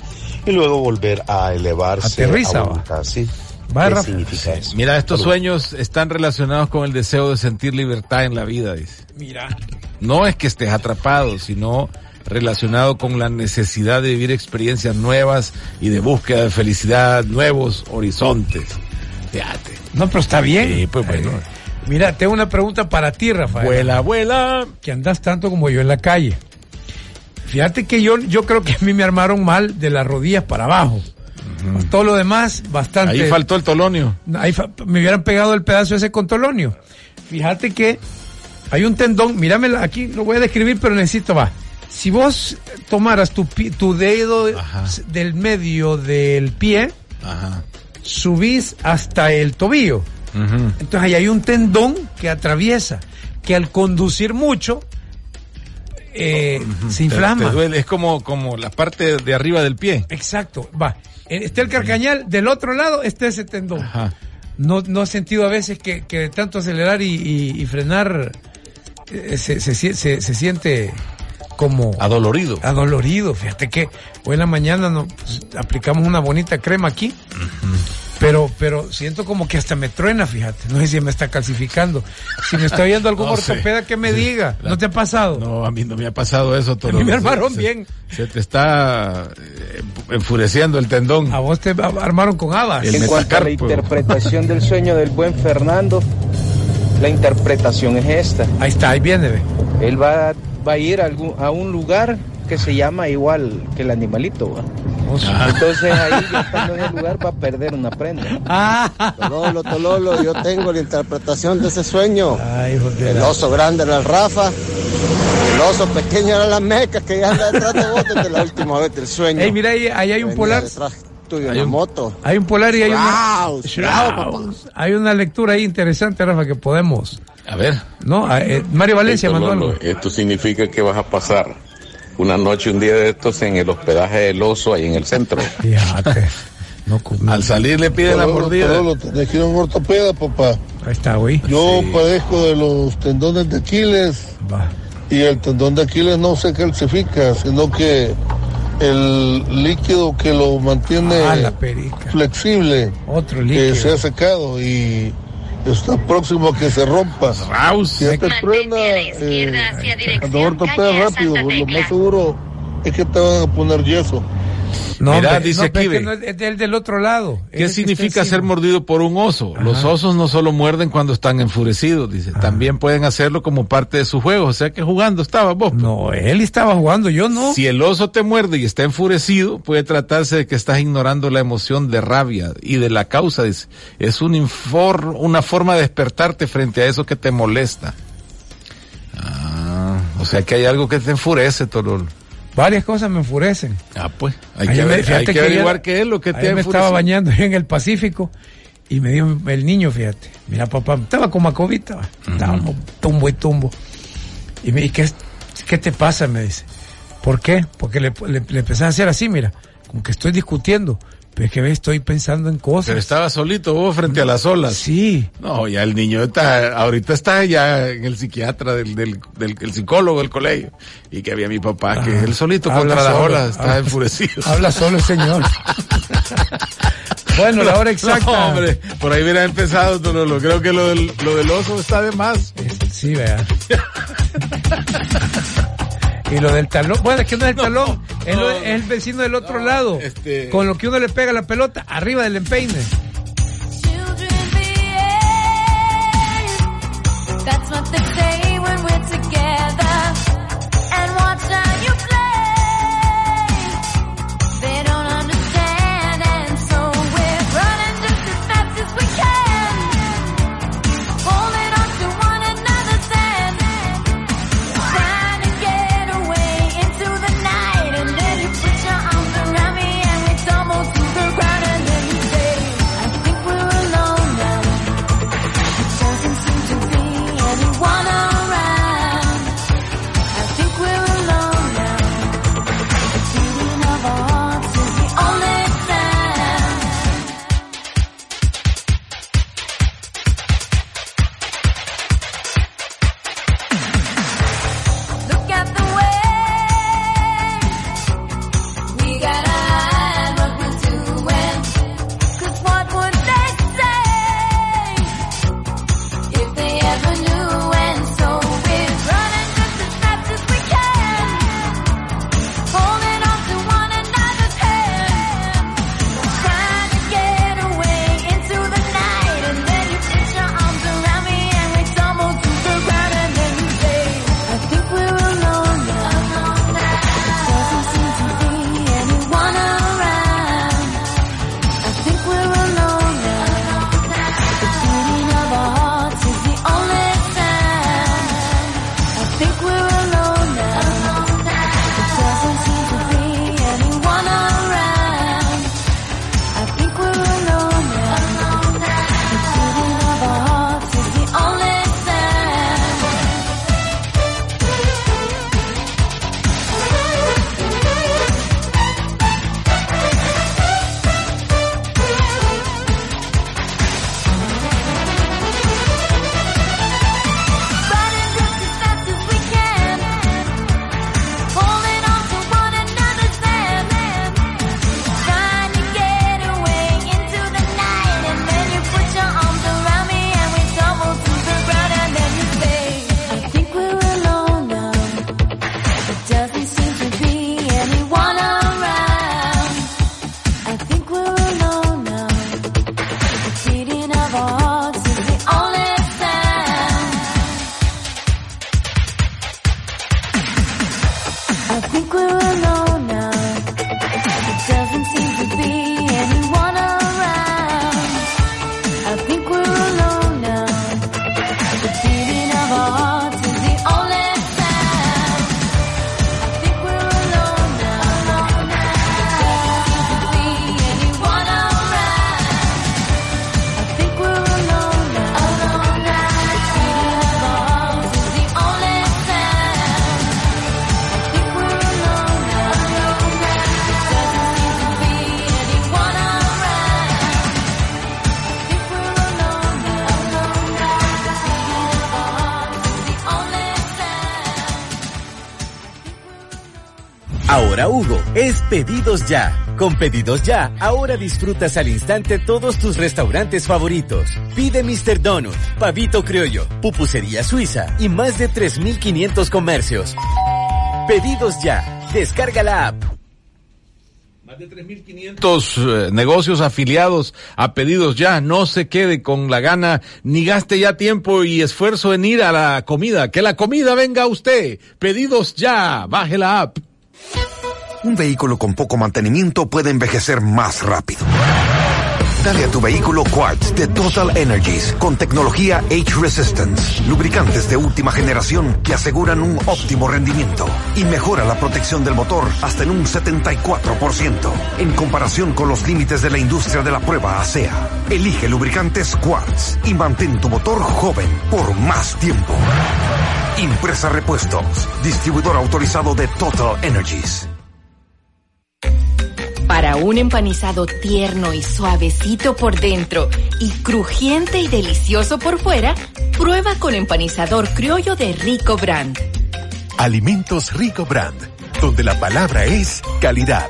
Speaker 50: y luego volver a elevarse
Speaker 4: Aterriza,
Speaker 50: a
Speaker 4: va.
Speaker 50: voluntad, ¿sí? ¿Qué
Speaker 4: Rafa.
Speaker 50: significa eso?
Speaker 3: Mira, estos sueños están relacionados con el deseo de sentir libertad en la vida, dice.
Speaker 4: Mira.
Speaker 3: No es que estés atrapado, sino relacionado con la necesidad de vivir experiencias nuevas y de búsqueda de felicidad, nuevos horizontes. Fíjate.
Speaker 4: No, pero está bien.
Speaker 3: Sí, pues bueno.
Speaker 4: Eh, mira, tengo una pregunta para ti, Rafael.
Speaker 3: Vuela, vuela.
Speaker 4: Que andas tanto como yo en la calle. Fíjate que yo, yo creo que a mí me armaron mal de las rodillas para abajo. Todo lo demás, bastante.
Speaker 3: Ahí faltó el tolonio.
Speaker 4: Ahí fa- me hubieran pegado el pedazo ese con tolonio. Fíjate que hay un tendón, míramela aquí, lo voy a describir, pero necesito, va. Si vos tomaras tu, tu dedo del medio del pie,
Speaker 3: Ajá.
Speaker 4: subís hasta el tobillo. Entonces ahí hay un tendón que atraviesa, que al conducir mucho, eh, se
Speaker 3: Te-
Speaker 4: inflama.
Speaker 3: te duele, es como, como la parte de arriba del pie.
Speaker 4: Exacto, va. Eh, Está el carcañal, del otro lado está ese tendón. No, no he sentido a veces que, que de tanto acelerar y, y- y frenar eh, se, se, se- se siente como...
Speaker 3: Adolorido.
Speaker 4: Adolorido. Fíjate que hoy en la mañana nos pues, aplicamos una bonita crema aquí. Pero, pero siento como que hasta me truena, fíjate. No sé si me está calcificando. Si me está oyendo algún
Speaker 3: No
Speaker 4: ortopeda que me
Speaker 3: Sí.
Speaker 4: diga.
Speaker 3: La-
Speaker 4: ¿No te ha pasado?
Speaker 3: No, a mí no me ha pasado eso.
Speaker 4: A mí me armaron
Speaker 3: Se-
Speaker 4: bien.
Speaker 3: Se te está eh, enfureciendo el tendón.
Speaker 4: A vos te armaron con habas.
Speaker 3: El
Speaker 51: En cuanto a la interpretación del sueño del buen Fernando, la interpretación es esta.
Speaker 4: Ahí está, ahí viene, ve.
Speaker 51: Él va, va a ir a, algún- a un lugar que se llama igual que el animalito. ¿va? Entonces ahí ya estando en el lugar va a perder una prenda.
Speaker 52: Tololo, Tololo, yo tengo la interpretación de ese sueño. el oso grande era el Rafa, el oso pequeño era la meca que ya anda detrás de vos desde la última vez del sueño.
Speaker 4: Ey, mira, ahí, ahí hay un
Speaker 52: Venía
Speaker 4: polar.
Speaker 52: tuyo
Speaker 4: Hay un-
Speaker 52: moto.
Speaker 4: Hay un polar y hay una.
Speaker 52: Strauss, Strauss,
Speaker 4: Strauss. Hay una lectura ahí interesante, Rafa, que podemos.
Speaker 3: A ver.
Speaker 4: No, Ah, eh, Mario Valencia
Speaker 53: Esto,
Speaker 4: mandó algo.
Speaker 53: esto significa que vas a pasar una noche, un día de estos en el hospedaje del oso ahí en el centro.
Speaker 4: Fíjate.
Speaker 3: Al salir le pide la mordida.
Speaker 45: Un ortopeda, papá.
Speaker 4: Ahí está, güey.
Speaker 45: Yo padezco de los tendones de Aquiles. Y el tendón de Aquiles no se calcifica, sino que el líquido que lo mantiene
Speaker 4: Ah,
Speaker 45: flexible
Speaker 4: Otro
Speaker 45: eh,
Speaker 4: líquido.
Speaker 45: se ha secado y está próximo a que se rompa. Si ya te truena, eh, anda a ortopeda rápido, lo más seguro es que te van a poner yeso.
Speaker 4: No,
Speaker 3: dice
Speaker 4: no,
Speaker 3: aquí,
Speaker 4: es que no es- es del, del otro lado.
Speaker 3: ¿Qué significa ser mordido por un oso? Los osos no solo muerden cuando están enfurecidos, dice, también pueden hacerlo como parte de su juego. O sea que jugando estaba vos.
Speaker 4: No, él estaba jugando, yo no.
Speaker 3: Si el oso te muerde y está enfurecido, puede tratarse de que estás ignorando la emoción de rabia y de la causa. Dice. Es un infor- una forma de despertarte frente a eso que te molesta. Ah, o sea que hay algo que te enfurece, Tololo.
Speaker 4: Varias cosas me enfurecen.
Speaker 3: Ah, pues. Hay
Speaker 4: Ayer
Speaker 3: que,
Speaker 4: me-
Speaker 3: hay que
Speaker 4: que
Speaker 3: averiguar qué es lo que te
Speaker 4: me estaba bañando en el Pacífico y me dijo el niño, fíjate, mira papá, estaba con macovita, va, estábamos tumbo y tumbo. Y me dice, ¿qué, es- ¿qué te pasa? Me dice. ¿Por qué? Porque le, le, le empecé a hacer así, mira, como que estoy discutiendo.
Speaker 54: Pero es que estoy pensando en cosas. Pero
Speaker 3: estaba solito vos frente a las olas.
Speaker 54: Sí.
Speaker 3: No, ya el niño está, ahorita está ya en el psiquiatra del, del, del, psicólogo del colegio. Y que había mi papá, que él solito contra las olas está enfurecido.
Speaker 54: Habla solo el señor. bueno, la hora exacta.
Speaker 3: No, hombre, por ahí hubiera empezado, lo Creo que lo del, lo del oso está de más.
Speaker 54: Sí, vea. Y lo del talón, bueno, es que no es el talón, es, el vecino del otro lado. Este... Con lo que uno le pega la pelota, arriba del empeine.
Speaker 11: Hugo es Pedidos Ya. Con Pedidos Ya, ahora disfrutas al instante todos tus restaurantes favoritos. Pide Mr. Donut, Pavito Criollo, Pupusería Suiza y más de 3.500 comercios. Pedidos Ya. Descarga la app.
Speaker 3: Más de 3.500 eh, negocios afiliados a Pedidos Ya. No se quede con la gana ni gaste ya tiempo y esfuerzo en ir a la comida. Que la comida venga a usted. Pedidos Ya. Baje la app.
Speaker 10: Un vehículo con poco mantenimiento puede envejecer más rápido. Dale a tu vehículo Quartz de Total Energies con tecnología Age Resistance, lubricantes de última generación que aseguran un óptimo rendimiento y mejora la protección del motor hasta en un 74% en comparación con los límites de la industria de la prueba ASEA. Elige lubricantes Quartz y mantén tu motor joven por más tiempo. Impresa Repuestos, distribuidor autorizado de Total Energies.
Speaker 12: Para un empanizado tierno y suavecito por dentro y crujiente y delicioso por fuera, prueba con empanizador criollo de Rico Brand.
Speaker 9: Alimentos Rico Brand, donde la palabra es calidad.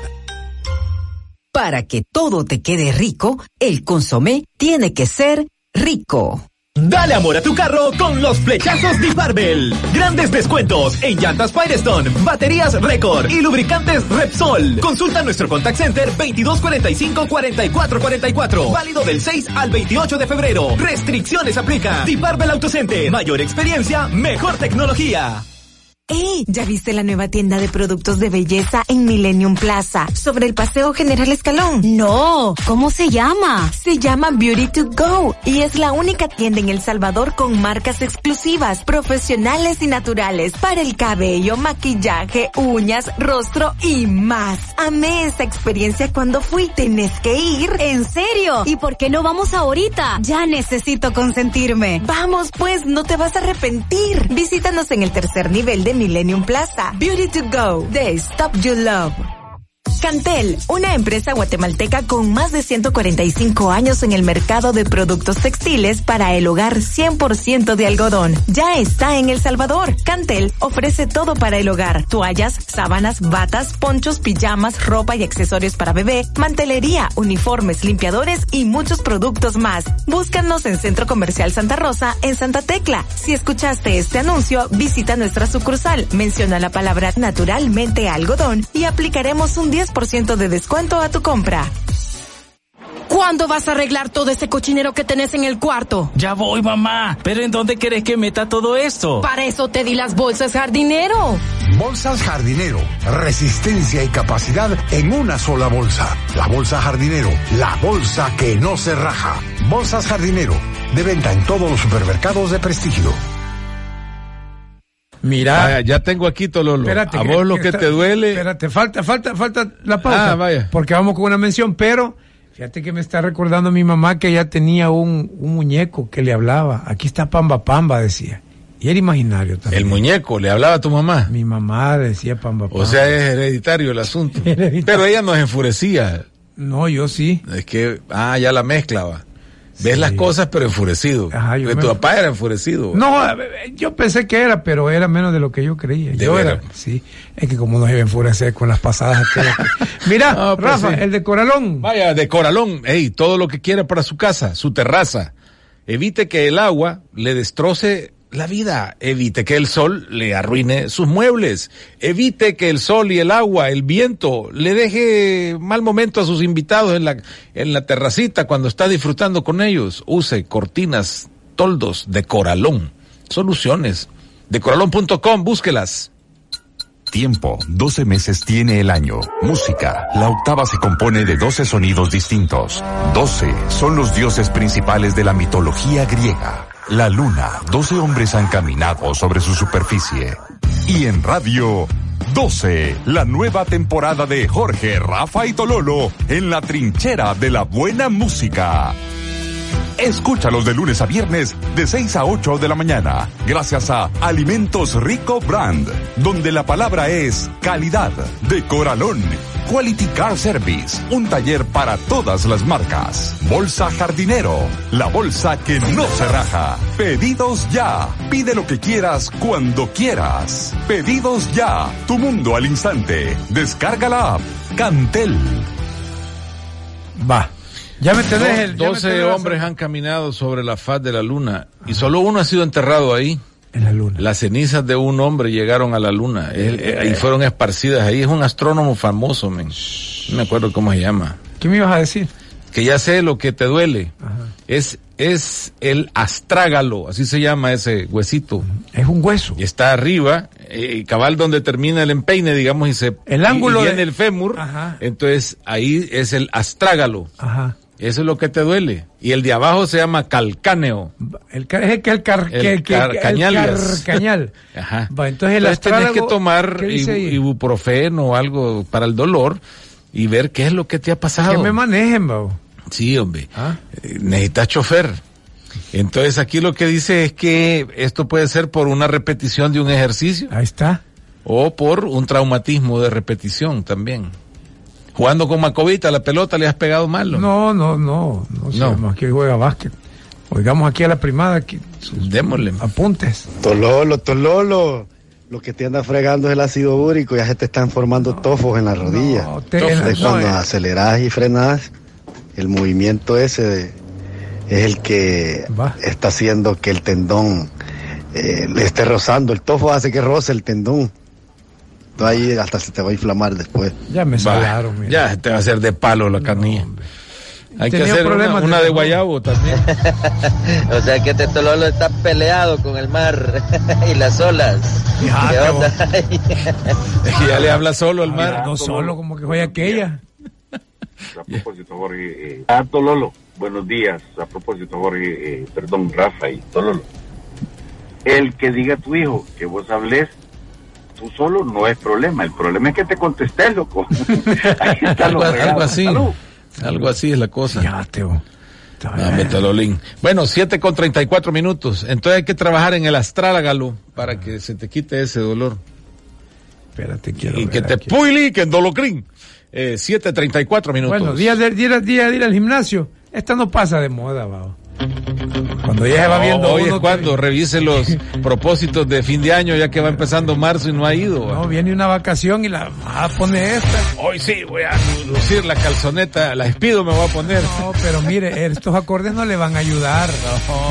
Speaker 13: Para que todo te quede rico, el consomé tiene que ser rico.
Speaker 16: Dale amor a tu carro con los flechazos de Barbel. Grandes descuentos en llantas Firestone, baterías Record y lubricantes Repsol. Consulta nuestro contact center 2245-4444. Válido del 6 al 28 de febrero. Restricciones aplica. Di Barbel. Mayor experiencia, mejor tecnología.
Speaker 15: ¡Ey! ¿Ya viste la nueva tienda de productos de belleza en Millennium Plaza? Sobre el Paseo General Escalón.
Speaker 34: No, ¿cómo se llama?
Speaker 15: Se llama Beauty to Go y es la única tienda en El Salvador con marcas exclusivas, profesionales y naturales para el cabello, maquillaje, uñas, rostro y más. Amé esta experiencia cuando fui. Tenés que ir.
Speaker 34: ¿En serio? ¿Y por qué no vamos ahorita? Ya necesito consentirme.
Speaker 15: Vamos pues, no te vas a arrepentir. Visítanos en el tercer nivel de Millennium Plaza. Beauty to Go. The Stop You Love. Cantel, una empresa guatemalteca con más de 145 años en el mercado de productos textiles para el hogar 100% de algodón. Ya está en El Salvador. Cantel ofrece todo para el hogar. Toallas, sábanas, batas, ponchos, pijamas, ropa y accesorios para bebé, mantelería, uniformes, limpiadores y muchos productos más. Búscanos en Centro Comercial Santa Rosa, en Santa Tecla. Si escuchaste este anuncio, visita nuestra sucursal, menciona la palabra naturalmente algodón y aplicaremos un 10% de descuento a tu compra.
Speaker 34: ¿Cuándo vas a arreglar todo ese cochinero que tenés en el cuarto?
Speaker 55: Ya voy, mamá. Pero ¿en dónde querés que meta todo esto?
Speaker 34: Para eso te di las bolsas jardinero.
Speaker 10: Bolsas jardinero. Resistencia y capacidad en una sola bolsa. La bolsa jardinero. La bolsa que no se raja. Bolsas jardinero. De venta en todos los supermercados de prestigio.
Speaker 3: Mira, vaya, ya tengo aquí Tololo. Espérate, a vos lo que, te duele.
Speaker 4: Espérate, falta, falta, falta la pausa. Ah, vaya. Porque vamos con una mención, pero fíjate que me está recordando mi mamá que ella tenía un, un muñeco que le hablaba. Aquí está Pamba Pamba, decía. Y era imaginario también.
Speaker 3: El muñeco, ¿le hablaba a tu mamá?
Speaker 4: Mi mamá decía Pamba Pamba.
Speaker 3: O sea, es hereditario el asunto. Pero ella nos enfurecía.
Speaker 4: No, yo sí.
Speaker 3: Es que, ah, ya la mezclaba. Ves las cosas pero enfurecido. Ajá, yo tu papá era enfurecido.
Speaker 4: No, yo pensé que era, pero era menos de lo que yo creía. yo era, sí. Es que como no se iba a enfurecer con las pasadas. Mira, pues Rafa, el de Coralón.
Speaker 3: Vaya, de Coralón. Ey, todo lo que quiera para su casa, su terraza. Evite que el agua le destroce la vida. Evite que el sol le arruine sus muebles. Evite que el sol y el agua, el viento, le deje mal momento a sus invitados en la, en la terracita cuando está disfrutando con ellos. Use cortinas, toldos de coralón. Soluciones. De coralón.com, búsquelas.
Speaker 1: Tiempo, 12 meses tiene el año. Música, la octava se compone de 12 sonidos distintos. 12 son los dioses principales de la mitología griega. La luna, 12 hombres han caminado sobre su superficie. Y en radio, 12, la nueva temporada de Jorge, Rafa y Tololo en la trinchera de la buena música. Escúchalos de lunes a viernes de 6 a 8 de la mañana, gracias a Alimentos Rico Brand, donde la palabra es calidad de Coralón. Quality Car Service, un taller para todas las marcas. Bolsa Jardinero, la bolsa que no se raja. Pedidos ya. Pide lo que quieras cuando quieras. Pedidos ya. Tu mundo al instante. Descarga la app. Cantel.
Speaker 4: Va. Ya me tenés
Speaker 3: 12 hombres han caminado sobre la faz de la luna y solo uno ha sido enterrado ahí.
Speaker 4: En la luna.
Speaker 3: Las cenizas de un hombre llegaron a la luna y fueron esparcidas ahí. Es un astrónomo famoso, men. No me acuerdo cómo se llama.
Speaker 4: ¿Qué me ibas a decir?
Speaker 3: Que ya sé lo que te duele. Es, es el astrágalo, así se llama ese huesito.
Speaker 4: Es un hueso.
Speaker 3: Y está arriba, eh, cabal donde termina el empeine, digamos, y se...
Speaker 4: El ángulo.
Speaker 3: Y, el fémur. Entonces ahí es el astrágalo. Ajá. Eso es lo que te duele. Y el de abajo se llama calcáneo.
Speaker 4: El, es el, que el, car,
Speaker 3: el
Speaker 4: cañal.
Speaker 3: Ajá. entonces el tienes que tomar ibuprofeno o algo para el dolor y ver qué es lo que te ha pasado.
Speaker 4: Que me manejen, babo.
Speaker 3: Sí, hombre. ¿Ah? Eh, necesitas chofer. Entonces aquí lo que dice es que esto puede ser por una repetición de un ejercicio.
Speaker 4: Ahí está.
Speaker 3: O por un traumatismo de repetición también. Jugando con Macovita, la pelota le has pegado mal.
Speaker 4: No, no, no. No, sabemos que juega básquet. Oigamos aquí a la primada. Aquí,
Speaker 3: Démosle.
Speaker 4: Apuntes.
Speaker 56: Tololo, Tololo. Lo que te anda fregando es el ácido úrico, ya se te están formando tofos en la rodilla. No, cuando eh. aceleras y frenas, el movimiento ese es el que está haciendo que el tendón eh, le esté rozando. El tofo hace que roce el tendón. Ahí hasta se te va a inflamar después.
Speaker 4: Ya me salaron.
Speaker 3: Ya te va a hacer de palo la carnilla. Hay que hacer una, de guayabo también.
Speaker 51: o sea que este Tololo está peleado con el mar y las olas. ¿Qué onda?
Speaker 3: es que ya le habla solo al mar.
Speaker 4: no solo, como que fue aquella.
Speaker 57: A propósito, Jorge. Eh, ah, Tololo, buenos días. A propósito, Jorge, eh, perdón, Rafa y Tololo. El que diga a tu hijo que vos hables tú solo no es problema. El problema es que te contestes, loco.
Speaker 3: Ahí lo Algo así. Algo así es la cosa.
Speaker 4: Ya, Teo.
Speaker 3: Ah, metalolín. Bueno, 7 con 34 minutos. Entonces hay que trabajar en el astrágalo para que se te quite ese dolor.
Speaker 4: Espérate, quiero
Speaker 3: Y que te puili, que en dolocrin. Eh, 7.34 minutos.
Speaker 4: Bueno, día de, día, día de ir al gimnasio. Esta no pasa de moda, va. Cuando ya se va viendo.
Speaker 3: Hoy es cuando revise los propósitos de fin de año, ya que va empezando marzo y no ha ido.
Speaker 4: No, viene una vacación y la poner esta.
Speaker 3: Hoy sí, voy a lucir la calzoneta, la espido me voy a poner.
Speaker 4: No, pero mire, estos acordes no le van a ayudar.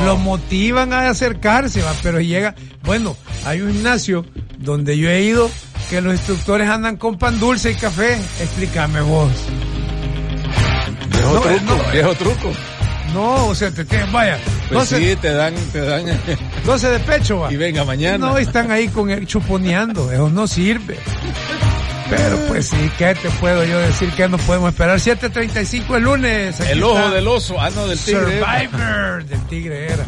Speaker 4: Lo motivan a acercarse, va, pero llega. Bueno, hay un gimnasio donde yo he ido que los instructores andan con pan dulce y café. Explícame vos.
Speaker 3: Viejo truco, viejo truco.
Speaker 4: No, o sea, te tienen, vaya.
Speaker 3: Pues sí, te dan, te dan.
Speaker 4: 12 de pecho, va.
Speaker 3: Y venga mañana.
Speaker 4: No, están ahí con el chuponeando, eso no sirve. Pero pues sí, ¿qué te puedo yo decir que no podemos esperar? 7.35 el lunes.
Speaker 3: el ojo del oso, ah no, del tigre.
Speaker 4: Survivor, del tigre era.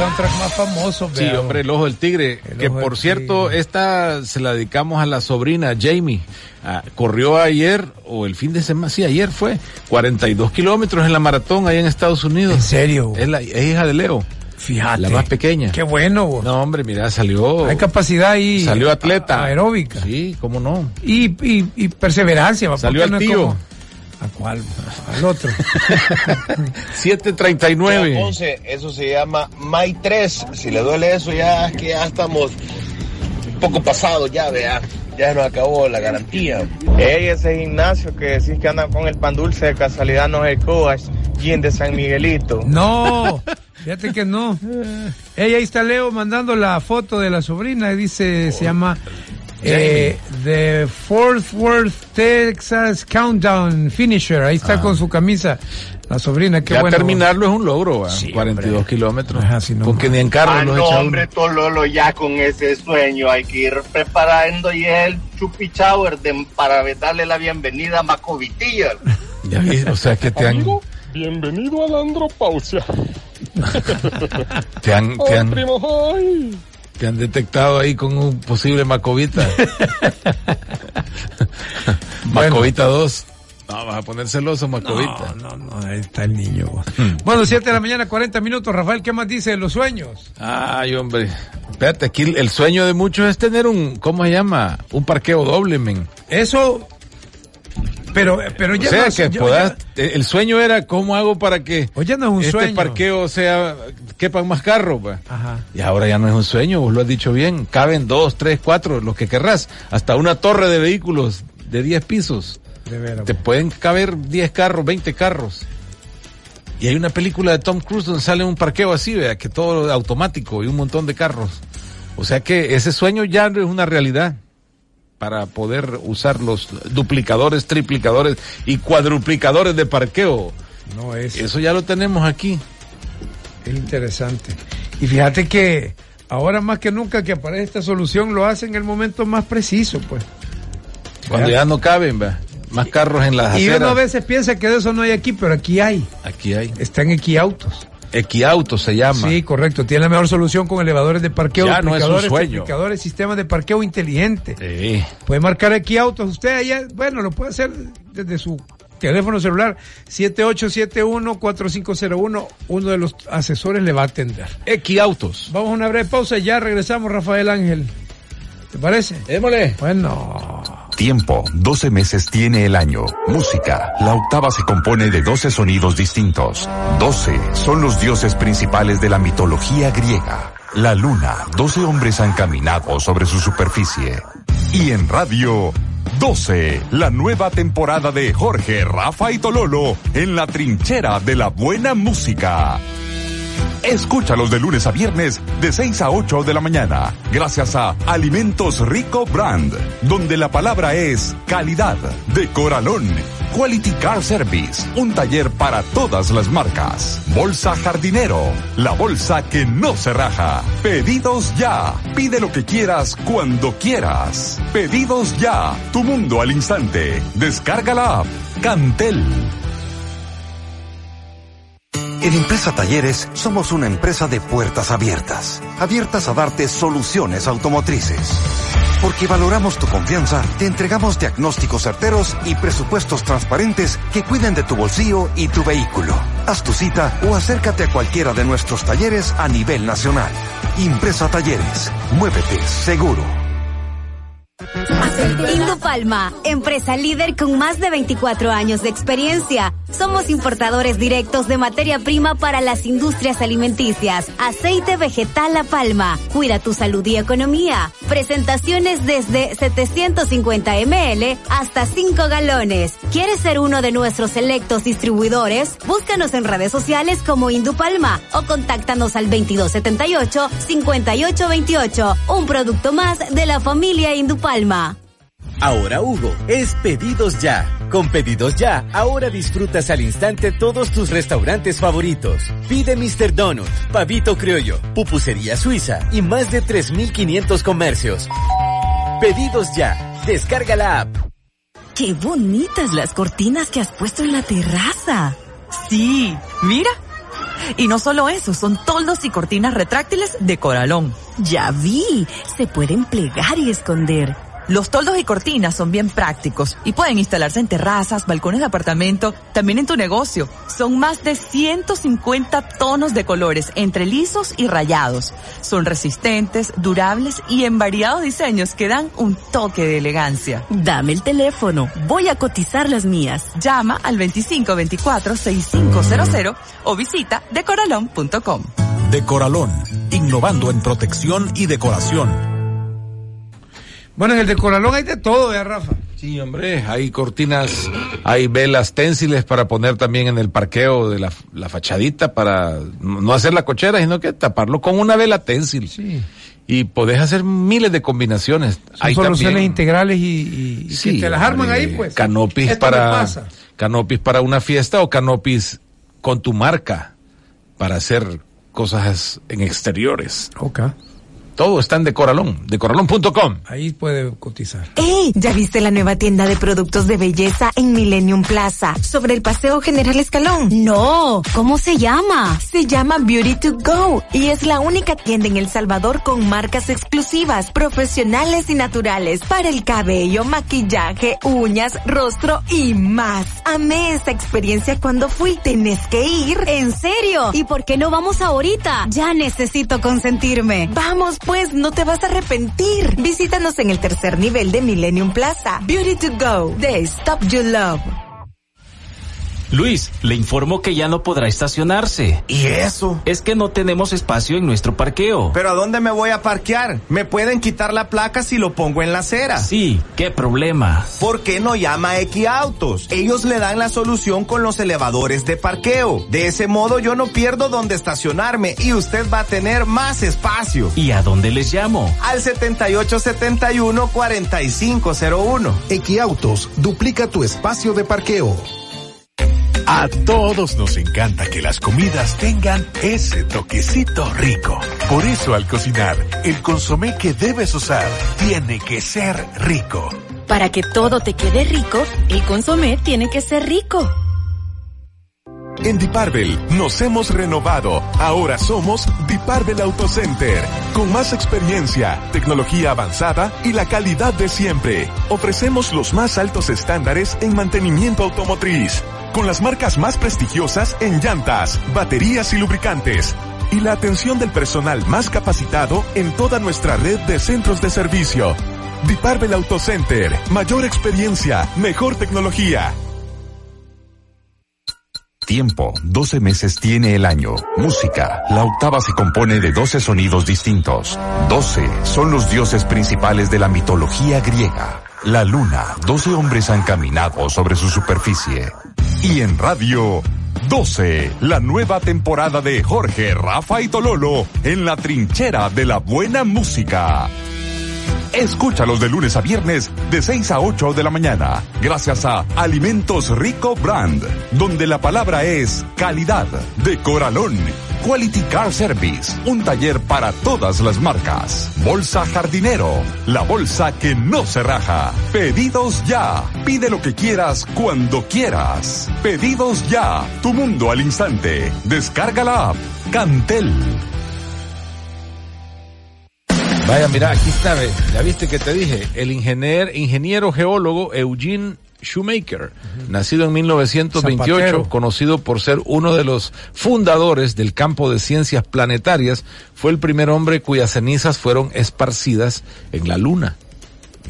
Speaker 4: Soundtracks más famosos.
Speaker 3: Sí, hombre, El Ojo del Tigre. que por cierto, esta se la dedicamos a la sobrina Jamie. Ah, corrió ayer, o el fin de semana, sí, ayer fue, 42 kilómetros en la maratón ahí en Estados Unidos. ¿En
Speaker 4: serio?
Speaker 3: Es, la, hija de Leo.
Speaker 4: Fíjate.
Speaker 3: La más pequeña.
Speaker 4: Qué bueno.
Speaker 3: No, hombre, mira, salió.
Speaker 4: Hay capacidad ahí.
Speaker 3: Salió atleta.
Speaker 4: Aeróbica.
Speaker 3: Sí, cómo no.
Speaker 4: Y, y, perseverancia.
Speaker 3: Salió al tío.
Speaker 4: ¿A cuál? Al otro.
Speaker 3: 739.
Speaker 52: eso se llama May 3. Si le duele eso, ya es que ya estamos un poco pasados, ya vea. Ya nos acabó la garantía.
Speaker 51: Ey, ese gimnasio que decís que anda con el pan dulce, de casualidad no es el coach, Jim de San Miguelito.
Speaker 4: No, fíjate que no. Ey, ahí está Leo mandando la foto de la sobrina, dice, se llama eh, The Fort Worth, Texas Countdown Finisher. Ahí está ah. con su camisa. La sobrina, qué
Speaker 3: ya
Speaker 4: bueno.
Speaker 3: terminarlo es un logro, 42 kilómetros. con que ni en carro ah,
Speaker 52: no, hombre, Tololo, ya con ese sueño hay que ir preparando y el chupi shower para darle la bienvenida a Macovitilla.
Speaker 3: Ya o sea que te han...
Speaker 58: bienvenido a la andropausia.
Speaker 3: te han... Te han... Te han detectado ahí con un posible Macovita. Macovita 2. No, vas a poner celoso, Macovita.
Speaker 4: No, no, no, ahí está el niño. Hmm. bueno, 7 de la mañana, 40 minutos. Rafael, ¿qué más dice de los sueños?
Speaker 3: Ay, hombre. Espérate, aquí el sueño de muchos es tener un, ¿cómo se llama? Un parqueo doble, men.
Speaker 4: Eso pero, pero ya
Speaker 3: o sea, que puedas, el sueño era cómo hago para que
Speaker 4: Oye, no es un
Speaker 3: este parqueo sea, quepan más carros, pues. Y ahora ya no es un sueño, vos lo has dicho bien, caben dos, tres, cuatro, los que querrás, hasta una torre de vehículos de 10 pisos. De veras, Te pueden caber 10 carros, 20 carros. Y hay una película de Tom Cruise donde sale un parqueo así, vea, que todo automático y un montón de carros. O sea que ese sueño ya no es una realidad para poder usar los duplicadores, triplicadores y cuadruplicadores de parqueo. No es. Eso ya lo tenemos aquí.
Speaker 4: Es interesante. Y fíjate que ahora más que nunca que aparece esta solución lo hace en el momento más preciso, pues.
Speaker 3: Cuando ya, no caben, ¿va? más carros en las
Speaker 4: y aceras. Y uno a veces piensa que de eso no hay aquí, pero aquí hay.
Speaker 3: Aquí hay.
Speaker 4: Están aquí autos.
Speaker 3: Equiauto se llama.
Speaker 4: Sí, correcto. Tiene la mejor solución con elevadores de parqueo,
Speaker 3: ya no es un sueño.
Speaker 4: sistemas de parqueo inteligente. Sí. Puede marcar Equiautos. Usted allá, bueno, lo puede hacer desde su teléfono celular 7871-4501. Uno de los asesores le va a atender.
Speaker 3: Equiautos.
Speaker 4: Vamos a una breve pausa y ya regresamos, Rafael Ángel. ¿Te parece?
Speaker 3: Démosle.
Speaker 4: Bueno.
Speaker 1: Tiempo, 12 meses tiene el año. Música, la octava se compone de 12 sonidos distintos. 12 son los dioses principales de la mitología griega. La luna, 12 hombres han caminado sobre su superficie. Y en radio, 12, la nueva temporada de Jorge, Rafa y Tololo en la trinchera de la buena música. Escúchalos de lunes a viernes de 6 a 8 de la mañana, gracias a Alimentos Rico Brand, donde la palabra es calidad, de Coralón, Quality Car Service, un taller para todas las marcas. Bolsa Jardinero, la bolsa que no se raja. Pedidos ya, pide lo que quieras cuando quieras. Pedidos ya, tu mundo al instante. Descarga la app. Cantel.
Speaker 10: En Empresa Talleres somos una empresa de puertas abiertas, abiertas a darte soluciones automotrices. Porque valoramos tu confianza, te entregamos diagnósticos certeros y presupuestos transparentes que cuiden de tu bolsillo y tu vehículo. Haz tu cita o acércate a cualquiera de nuestros talleres a nivel nacional. Impresa Talleres, muévete seguro.
Speaker 34: Indupalma, empresa líder con más de 24 años de experiencia. Somos importadores directos de materia prima para las industrias alimenticias. Aceite vegetal La Palma. Cuida tu salud y economía. Presentaciones desde 750 ml hasta 5 galones. ¿Quieres ser uno de nuestros selectos distribuidores? Búscanos en redes sociales como Indupalma o contáctanos al 2278-5828. Un producto más de la familia Indupalma.
Speaker 11: Ahora Hugo es pedidos ya. Con pedidos ya, ahora disfrutas al instante todos tus restaurantes favoritos. Pide Mr. Donut, Pavito Criollo, Pupusería Suiza y más de 3.500 comercios. Pedidos ya. Descarga la app.
Speaker 34: Qué bonitas las cortinas que has puesto en la terraza. Sí, mira.
Speaker 14: Y no solo eso, son toldos y cortinas retráctiles de Coralón.
Speaker 34: Ya vi, se pueden plegar y esconder.
Speaker 14: Los toldos y cortinas son bien prácticos y pueden instalarse en terrazas, balcones de apartamento, también en tu negocio. Son más de 150 tonos de colores entre lisos y rayados. Son resistentes, durables y en variados diseños que dan un toque de elegancia.
Speaker 34: Dame el teléfono, voy a cotizar las mías.
Speaker 14: Llama al 2524-6500 o visita decoralón.com.
Speaker 40: Decoralón, innovando en protección y decoración.
Speaker 4: Bueno, en el de Coralón hay de todo, ¿eh, Rafa?
Speaker 3: Sí, hombre, hay cortinas, hay velas tensiles para poner también en el parqueo de la, fachadita para no hacer la cochera, sino que taparlo con una vela tensil. Sí. Y podés hacer miles de combinaciones.
Speaker 4: hay soluciones integrales y, y, te las arman ahí, pues.
Speaker 3: Canopis para, canopis para una fiesta o canopis con tu marca para hacer cosas en exteriores.
Speaker 4: Ok.
Speaker 3: Todo está en Decoralón, decoralón.com.
Speaker 4: Ahí puede cotizar.
Speaker 15: ¡Ey! ¿Ya viste la nueva tienda de productos de belleza en Millennium Plaza? Sobre el Paseo General Escalón.
Speaker 34: No, ¿cómo se llama?
Speaker 15: Se llama Beauty to Go y es la única tienda en El Salvador con marcas exclusivas, profesionales y naturales para el cabello, maquillaje, uñas, rostro y más. Amé esta experiencia cuando fui. Tenés que ir.
Speaker 34: ¿En serio? ¿Y por qué no vamos ahorita? Ya necesito consentirme.
Speaker 15: Vamos, pues no te vas a arrepentir. Visítanos en el tercer nivel de Millennium Plaza. Beauty to Go, de Stop You Love.
Speaker 59: Luis, le informo que ya no podrá estacionarse.
Speaker 60: ¿Y eso?
Speaker 59: Es que no tenemos espacio en nuestro parqueo.
Speaker 60: ¿Pero a dónde me voy a parquear? ¿Me pueden quitar la placa si lo pongo en la acera?
Speaker 59: Sí, ¿qué problema?
Speaker 60: ¿Por qué no llama a Equiautos? Ellos le dan la solución con los elevadores de parqueo. De ese modo yo no pierdo dónde estacionarme y usted va a tener más espacio.
Speaker 59: ¿Y a dónde les llamo?
Speaker 60: Al 7871-4501.
Speaker 9: Equiautos, duplica tu espacio de parqueo.
Speaker 61: A todos nos encanta que las comidas tengan ese toquecito rico. Por eso al cocinar, el consomé que debes usar tiene que ser rico.
Speaker 34: Para que todo te quede rico, el consomé tiene que ser rico.
Speaker 61: En Diparvel nos hemos renovado. Ahora somos Diparvel Auto Center. Con más experiencia, tecnología avanzada y la calidad de siempre. Ofrecemos los más altos estándares en mantenimiento automotriz con las marcas más prestigiosas en llantas, baterías y lubricantes, y la atención del personal más capacitado en toda nuestra red de centros de servicio. Diparvel Auto Center, mayor experiencia, mejor tecnología.
Speaker 1: Tiempo, 12 meses tiene el año. Música, la octava se compone de 12 sonidos distintos. 12 son los dioses principales de la mitología griega. La luna, 12 hombres han caminado sobre su superficie. Y en radio, 12, la nueva temporada de Jorge, Rafa y Tololo en la trinchera de la buena música. Escúchalos de lunes a viernes de 6 a 8 de la mañana, gracias a Alimentos Rico Brand, donde la palabra es calidad de Coralón Quality Car Service, un taller para todas las marcas. Bolsa Jardinero, la bolsa que no se raja. Pedidos ya. Pide lo que quieras cuando quieras. Pedidos ya. Tu mundo al instante. Descarga la app. Cantel.
Speaker 3: Vaya, mira, aquí está, ya viste que te dije, el ingeniero, ingeniero geólogo Eugene Shoemaker, nacido en 1928, conocido por ser uno de los fundadores del campo de ciencias planetarias, fue el primer hombre cuyas cenizas fueron esparcidas en la Luna,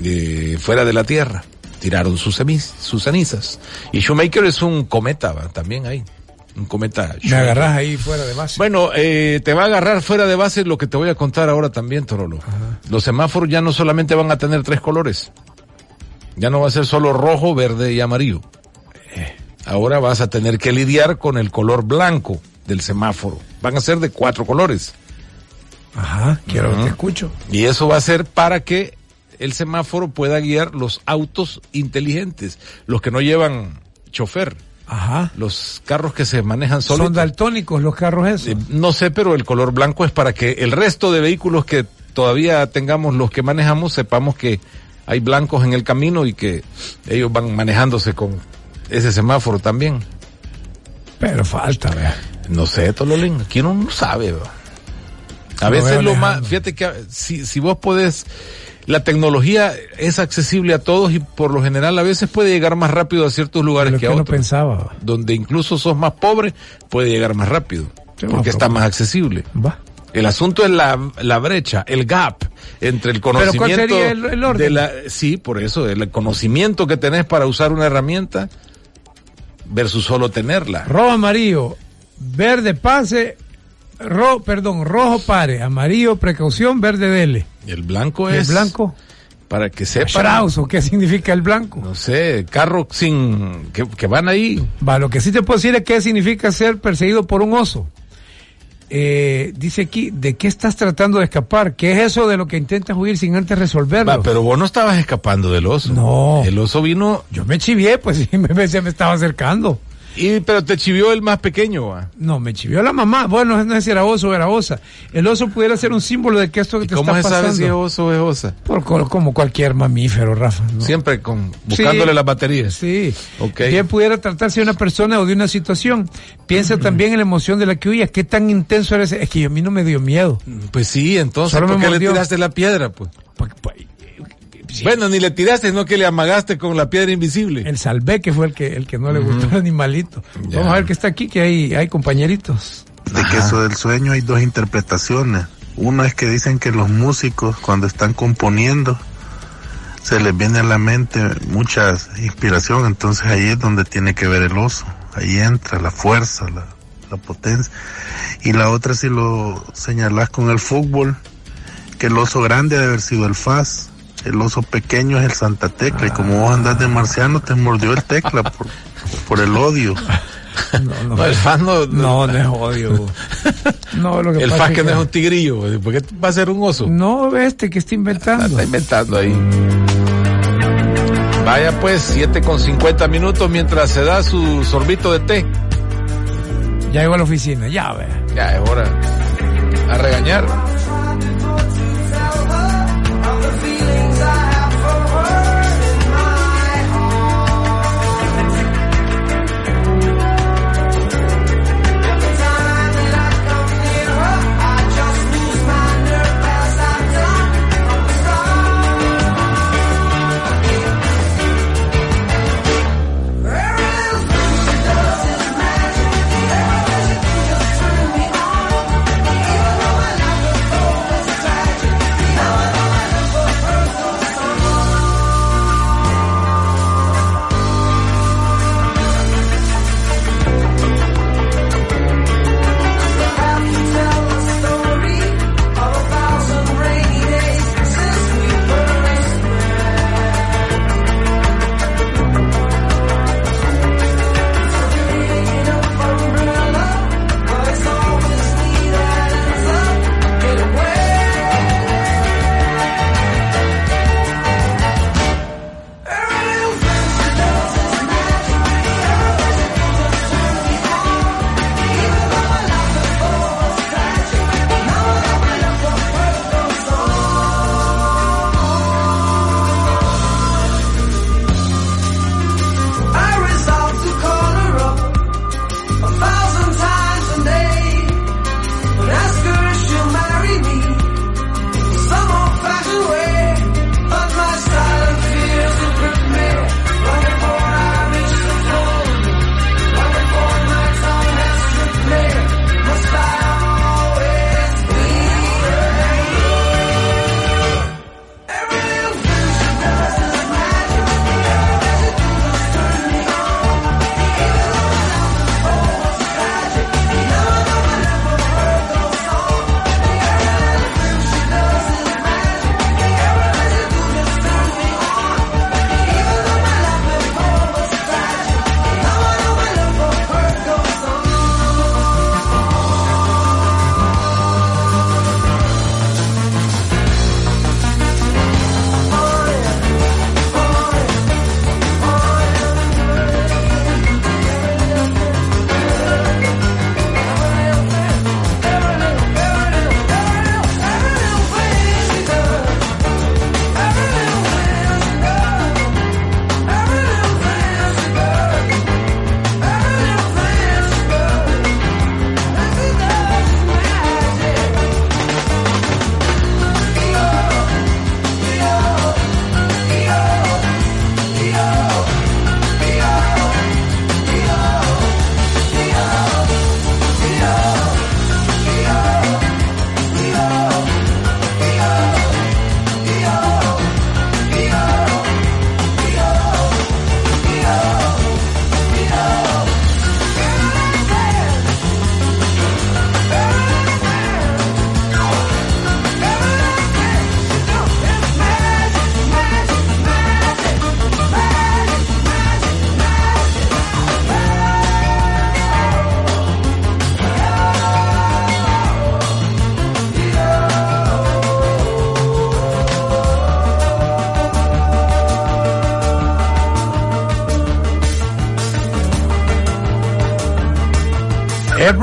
Speaker 3: eh, fuera de la Tierra. Tiraron sus, sus cenizas. Y Shoemaker es un cometa, también ahí. Un cometa.
Speaker 4: Me agarras ahí fuera de base.
Speaker 3: Bueno, eh, te va a agarrar fuera de base lo que te voy a contar ahora también, Torolo. Los semáforos ya no solamente van a tener tres colores. Ya no va a ser solo rojo, verde y amarillo. Eh, ahora vas a tener que lidiar con el color blanco del semáforo. Van a ser de cuatro colores.
Speaker 4: Ajá, quiero que te escucho.
Speaker 3: Y eso va a ser para que el semáforo pueda guiar los autos inteligentes, los que no llevan chofer.
Speaker 4: Ajá.
Speaker 3: Los carros que se manejan solos.
Speaker 4: ¿Son daltónicos los carros esos? Eh,
Speaker 3: no sé, pero el color blanco es para que el resto de vehículos que todavía tengamos los que manejamos sepamos que hay blancos en el camino y que ellos van manejándose con ese semáforo también.
Speaker 4: Pero falta, vea.
Speaker 3: No sé, Tololín, aquí uno no sabe. A veces lo más, fíjate que si, si vos podés, la tecnología es accesible a todos y por lo general a veces puede llegar más rápido a ciertos lugares que, a otros.
Speaker 4: pensaba.
Speaker 3: Donde incluso sos más pobre, puede llegar más rápido. porque está más accesible. Va. El asunto es la, la brecha, el gap entre el conocimiento. ¿Pero cuál sería el, orden? De la, sí, por eso, el conocimiento que tenés para usar una herramienta versus solo tenerla.
Speaker 4: Rojo amarillo, verde pase, ro, perdón, rojo pare, amarillo precaución, verde dele.
Speaker 3: ¿Y el blanco es?
Speaker 4: El blanco.
Speaker 3: Para que sepa.
Speaker 4: ¿qué significa el blanco?
Speaker 3: No sé, carro sin. Que, que van ahí.
Speaker 4: Va, lo que sí te puedo decir es qué significa ser perseguido por un oso. Eh, dice aquí, ¿de qué estás tratando de escapar? ¿Qué es eso de lo que intentas huir sin antes resolverlo?
Speaker 3: Va, pero vos no estabas escapando del oso.
Speaker 4: No.
Speaker 3: El oso vino.
Speaker 4: Yo me chivié, pues sí, me, me estaba acercando.
Speaker 3: Y, pero te chivió el más pequeño,
Speaker 4: No, me chivió la mamá. Bueno, no sé si era oso o era osa. El oso pudiera ser un símbolo de que esto que te está pasando. ¿Cómo se sabe si
Speaker 3: es oso o es osa?
Speaker 4: Por, como cualquier mamífero, Rafa.
Speaker 3: Siempre con, buscándole las baterías.
Speaker 4: Sí. Okay. Bien pudiera tratarse de una persona o de una situación. Piensa también en la emoción de la que huía. ¿Qué tan intenso era ese? Es que a mí no me dio miedo.
Speaker 3: Pues sí, entonces, ¿por qué le tiraste la piedra, pues? Bueno, ni le tiraste, no que le amagaste con la piedra invisible.
Speaker 4: El salvé que fue el que, el que no le gustó al animalito. Vamos a ver que está aquí, que hay, hay compañeritos.
Speaker 62: De que eso del sueño hay dos interpretaciones. Una es que dicen que los músicos cuando están componiendo se les viene a la mente mucha inspiración, entonces ahí es donde tiene que ver el oso. Ahí entra la fuerza, la, la potencia. Y la otra si lo señalas con el fútbol, que el oso grande ha de haber sido el FAS el oso pequeño es el Santa Tecla y como vos andás de marciano te mordió el tecla por, por el odio.
Speaker 3: No, no, el FAS no,
Speaker 4: no, no es odio.
Speaker 3: No, lo que el FAS que, no es un tigrillo, ¿por qué va a ser un oso?
Speaker 4: No, este que está inventando.
Speaker 3: Está inventando ahí. Vaya pues, 7 con 50 minutos mientras se da su sorbito de té.
Speaker 4: Ya llegó a la oficina, ya ve.
Speaker 3: Ya es hora. A regañar.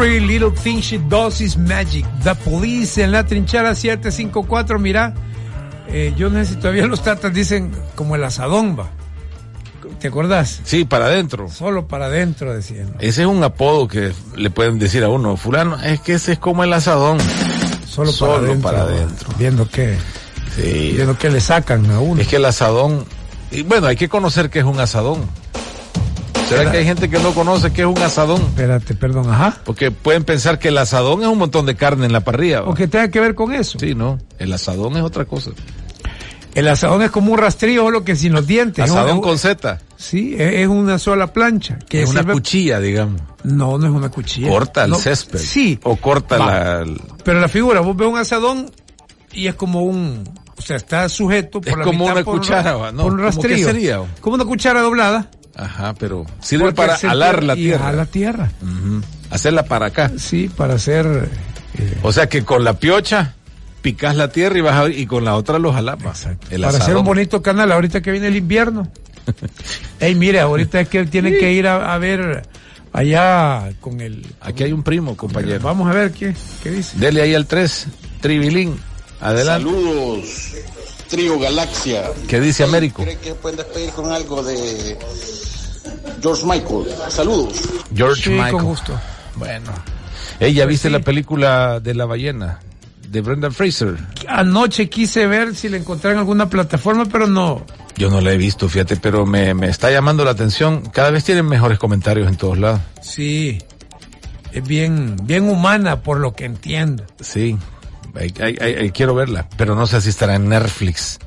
Speaker 4: Every little thing she does is magic. The police en la trinchera 754, mira. Eh, yo no sé si todavía los tatas dicen como el asadón, va. ¿Te acordás?
Speaker 3: Sí, para adentro.
Speaker 4: Solo para adentro, decían.
Speaker 3: Ese es un apodo que le pueden decir a uno. Fulano, es que ese es como el asadón.
Speaker 4: Solo, para, adentro, Viendo que, sí. viendo que le sacan a uno.
Speaker 3: Es que el asadón, y bueno, hay que conocer que es un asadón. ¿Será que hay gente que no conoce qué es un asadón?
Speaker 4: Espérate, perdón, ajá.
Speaker 3: Porque pueden pensar que el asadón es un montón de carne en la parrilla.
Speaker 4: ¿O que tenga que ver con eso?
Speaker 3: Sí, no. El asadón es otra cosa.
Speaker 4: El asadón es como un rastrillo, solo que sin los dientes.
Speaker 3: Asadón con Z.
Speaker 4: Sí, es una sola plancha.
Speaker 3: Que es una cuchilla, digamos.
Speaker 4: No, no es una cuchilla.
Speaker 3: Corta el césped.
Speaker 4: Sí.
Speaker 3: O corta la...
Speaker 4: Pero la figura, vos ves un asadón y es como un... O sea, está sujeto
Speaker 3: por es como una cuchara,
Speaker 4: ¿no? Por un rastrillo. ¿Cómo sería? Como una cuchara doblada.
Speaker 3: Ajá, pero sirve para alar la tierra.
Speaker 4: la tierra.
Speaker 3: Hacerla para acá.
Speaker 4: Sí, para hacer.
Speaker 3: Eh, o sea que con la piocha picas la tierra y vas y con la otra los jalapas.
Speaker 4: para hacer un bonito canal ahorita que viene el invierno. Ey, mire, ahorita es que tienen que ir a, ver allá con el.
Speaker 3: Aquí hay un primo, compañero.
Speaker 4: Vamos a ver qué, qué dice.
Speaker 3: Dele ahí al 3, Tribilín. Adelante.
Speaker 63: Saludos, Trio Galaxia.
Speaker 3: ¿Qué dice Américo?
Speaker 63: ¿Cree que pueden despedir con algo de George Michael. Saludos.
Speaker 3: George Michael.
Speaker 4: con gusto.
Speaker 3: Bueno. ¿Ella pues viste la película de la ballena? De Brendan Fraser.
Speaker 4: Anoche quise ver si la encontré en alguna plataforma, pero no.
Speaker 3: Yo no la he visto, fíjate, pero me, está llamando la atención. Cada vez tienen mejores comentarios en todos lados.
Speaker 4: Sí. Es bien, bien humana, por lo que entiendo.
Speaker 3: Sí. Quiero verla, pero no sé si estará en Netflix.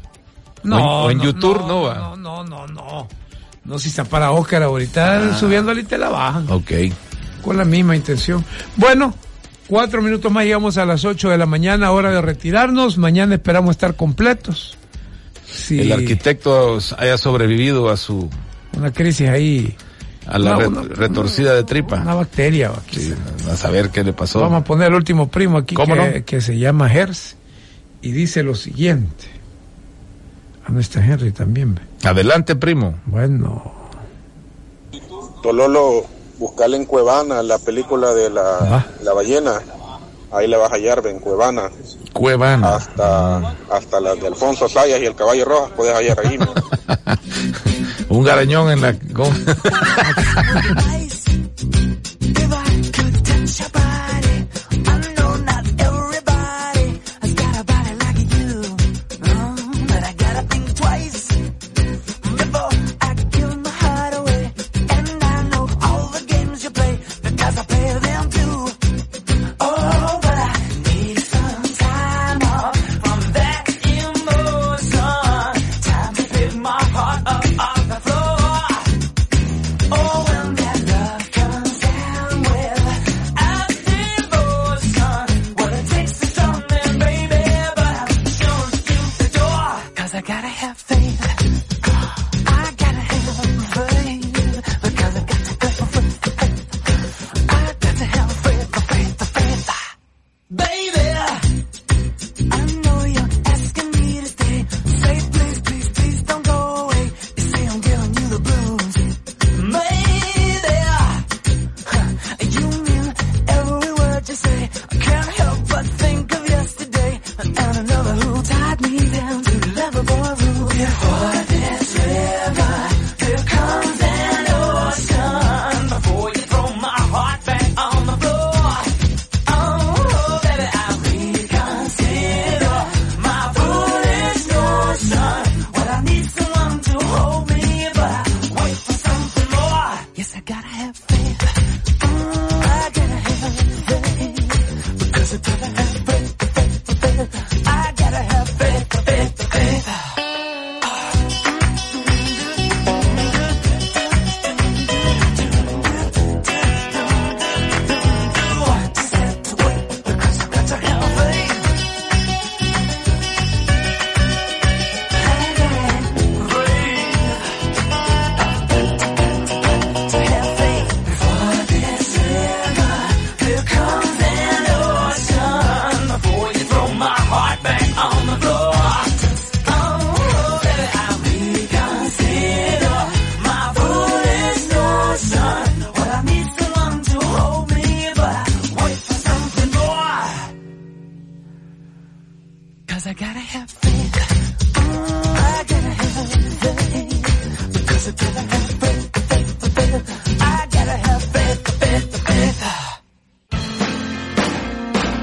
Speaker 3: No. O en, YouTube, no, va.
Speaker 4: No, no, no, no. No, si está para Oscar ahorita, ah. subiendo y te la bajan.
Speaker 3: Ok.
Speaker 4: Con la misma intención. Bueno, cuatro minutos más llegamos a las ocho de la mañana, hora de retirarnos. Mañana esperamos estar completos.
Speaker 3: Si el arquitecto haya sobrevivido a su...
Speaker 4: Una crisis ahí.
Speaker 3: A la retorcida de tripa.
Speaker 4: Una bacteria.
Speaker 3: Sí, a saber qué le pasó.
Speaker 4: Vamos a poner el último primo aquí que, que se llama Hers y dice lo siguiente. A no está Henry también.
Speaker 3: Adelante, primo.
Speaker 4: Bueno.
Speaker 63: Tololo, buscale en Cuevana la película de la, ah. la ballena. Ahí le vas a hallar, en Cuevana.
Speaker 3: Cuevana.
Speaker 63: Hasta, hasta las de Alfonso Sayas y el caballo rojo puedes hallar ahí.
Speaker 3: Un garañón en la...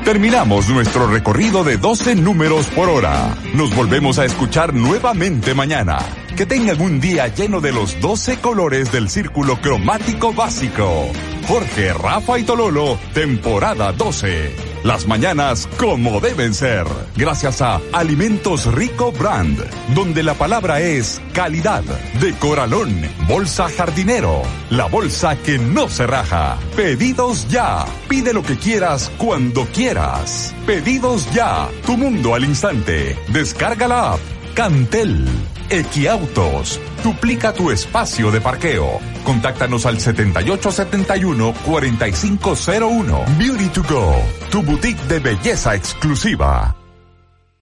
Speaker 1: Terminamos nuestro recorrido de 12 números por hora. Nos volvemos a escuchar nuevamente mañana. Que tengan un día lleno de los 12 colores del círculo cromático básico. Jorge, Rafa y Tololo, temporada 12. Las mañanas como deben ser. Gracias a Alimentos Rico Brand, donde la palabra es calidad. De Coralón, Bolsa Jardinero. La bolsa que no se raja. Pedidos ya. Pide lo que quieras cuando quieras. Pedidos ya. Tu mundo al instante. Descarga la app. Cantel. Equiautos. Duplica tu espacio de parqueo. Contáctanos al 7871-4501. Beauty to go. Tu boutique de belleza exclusiva.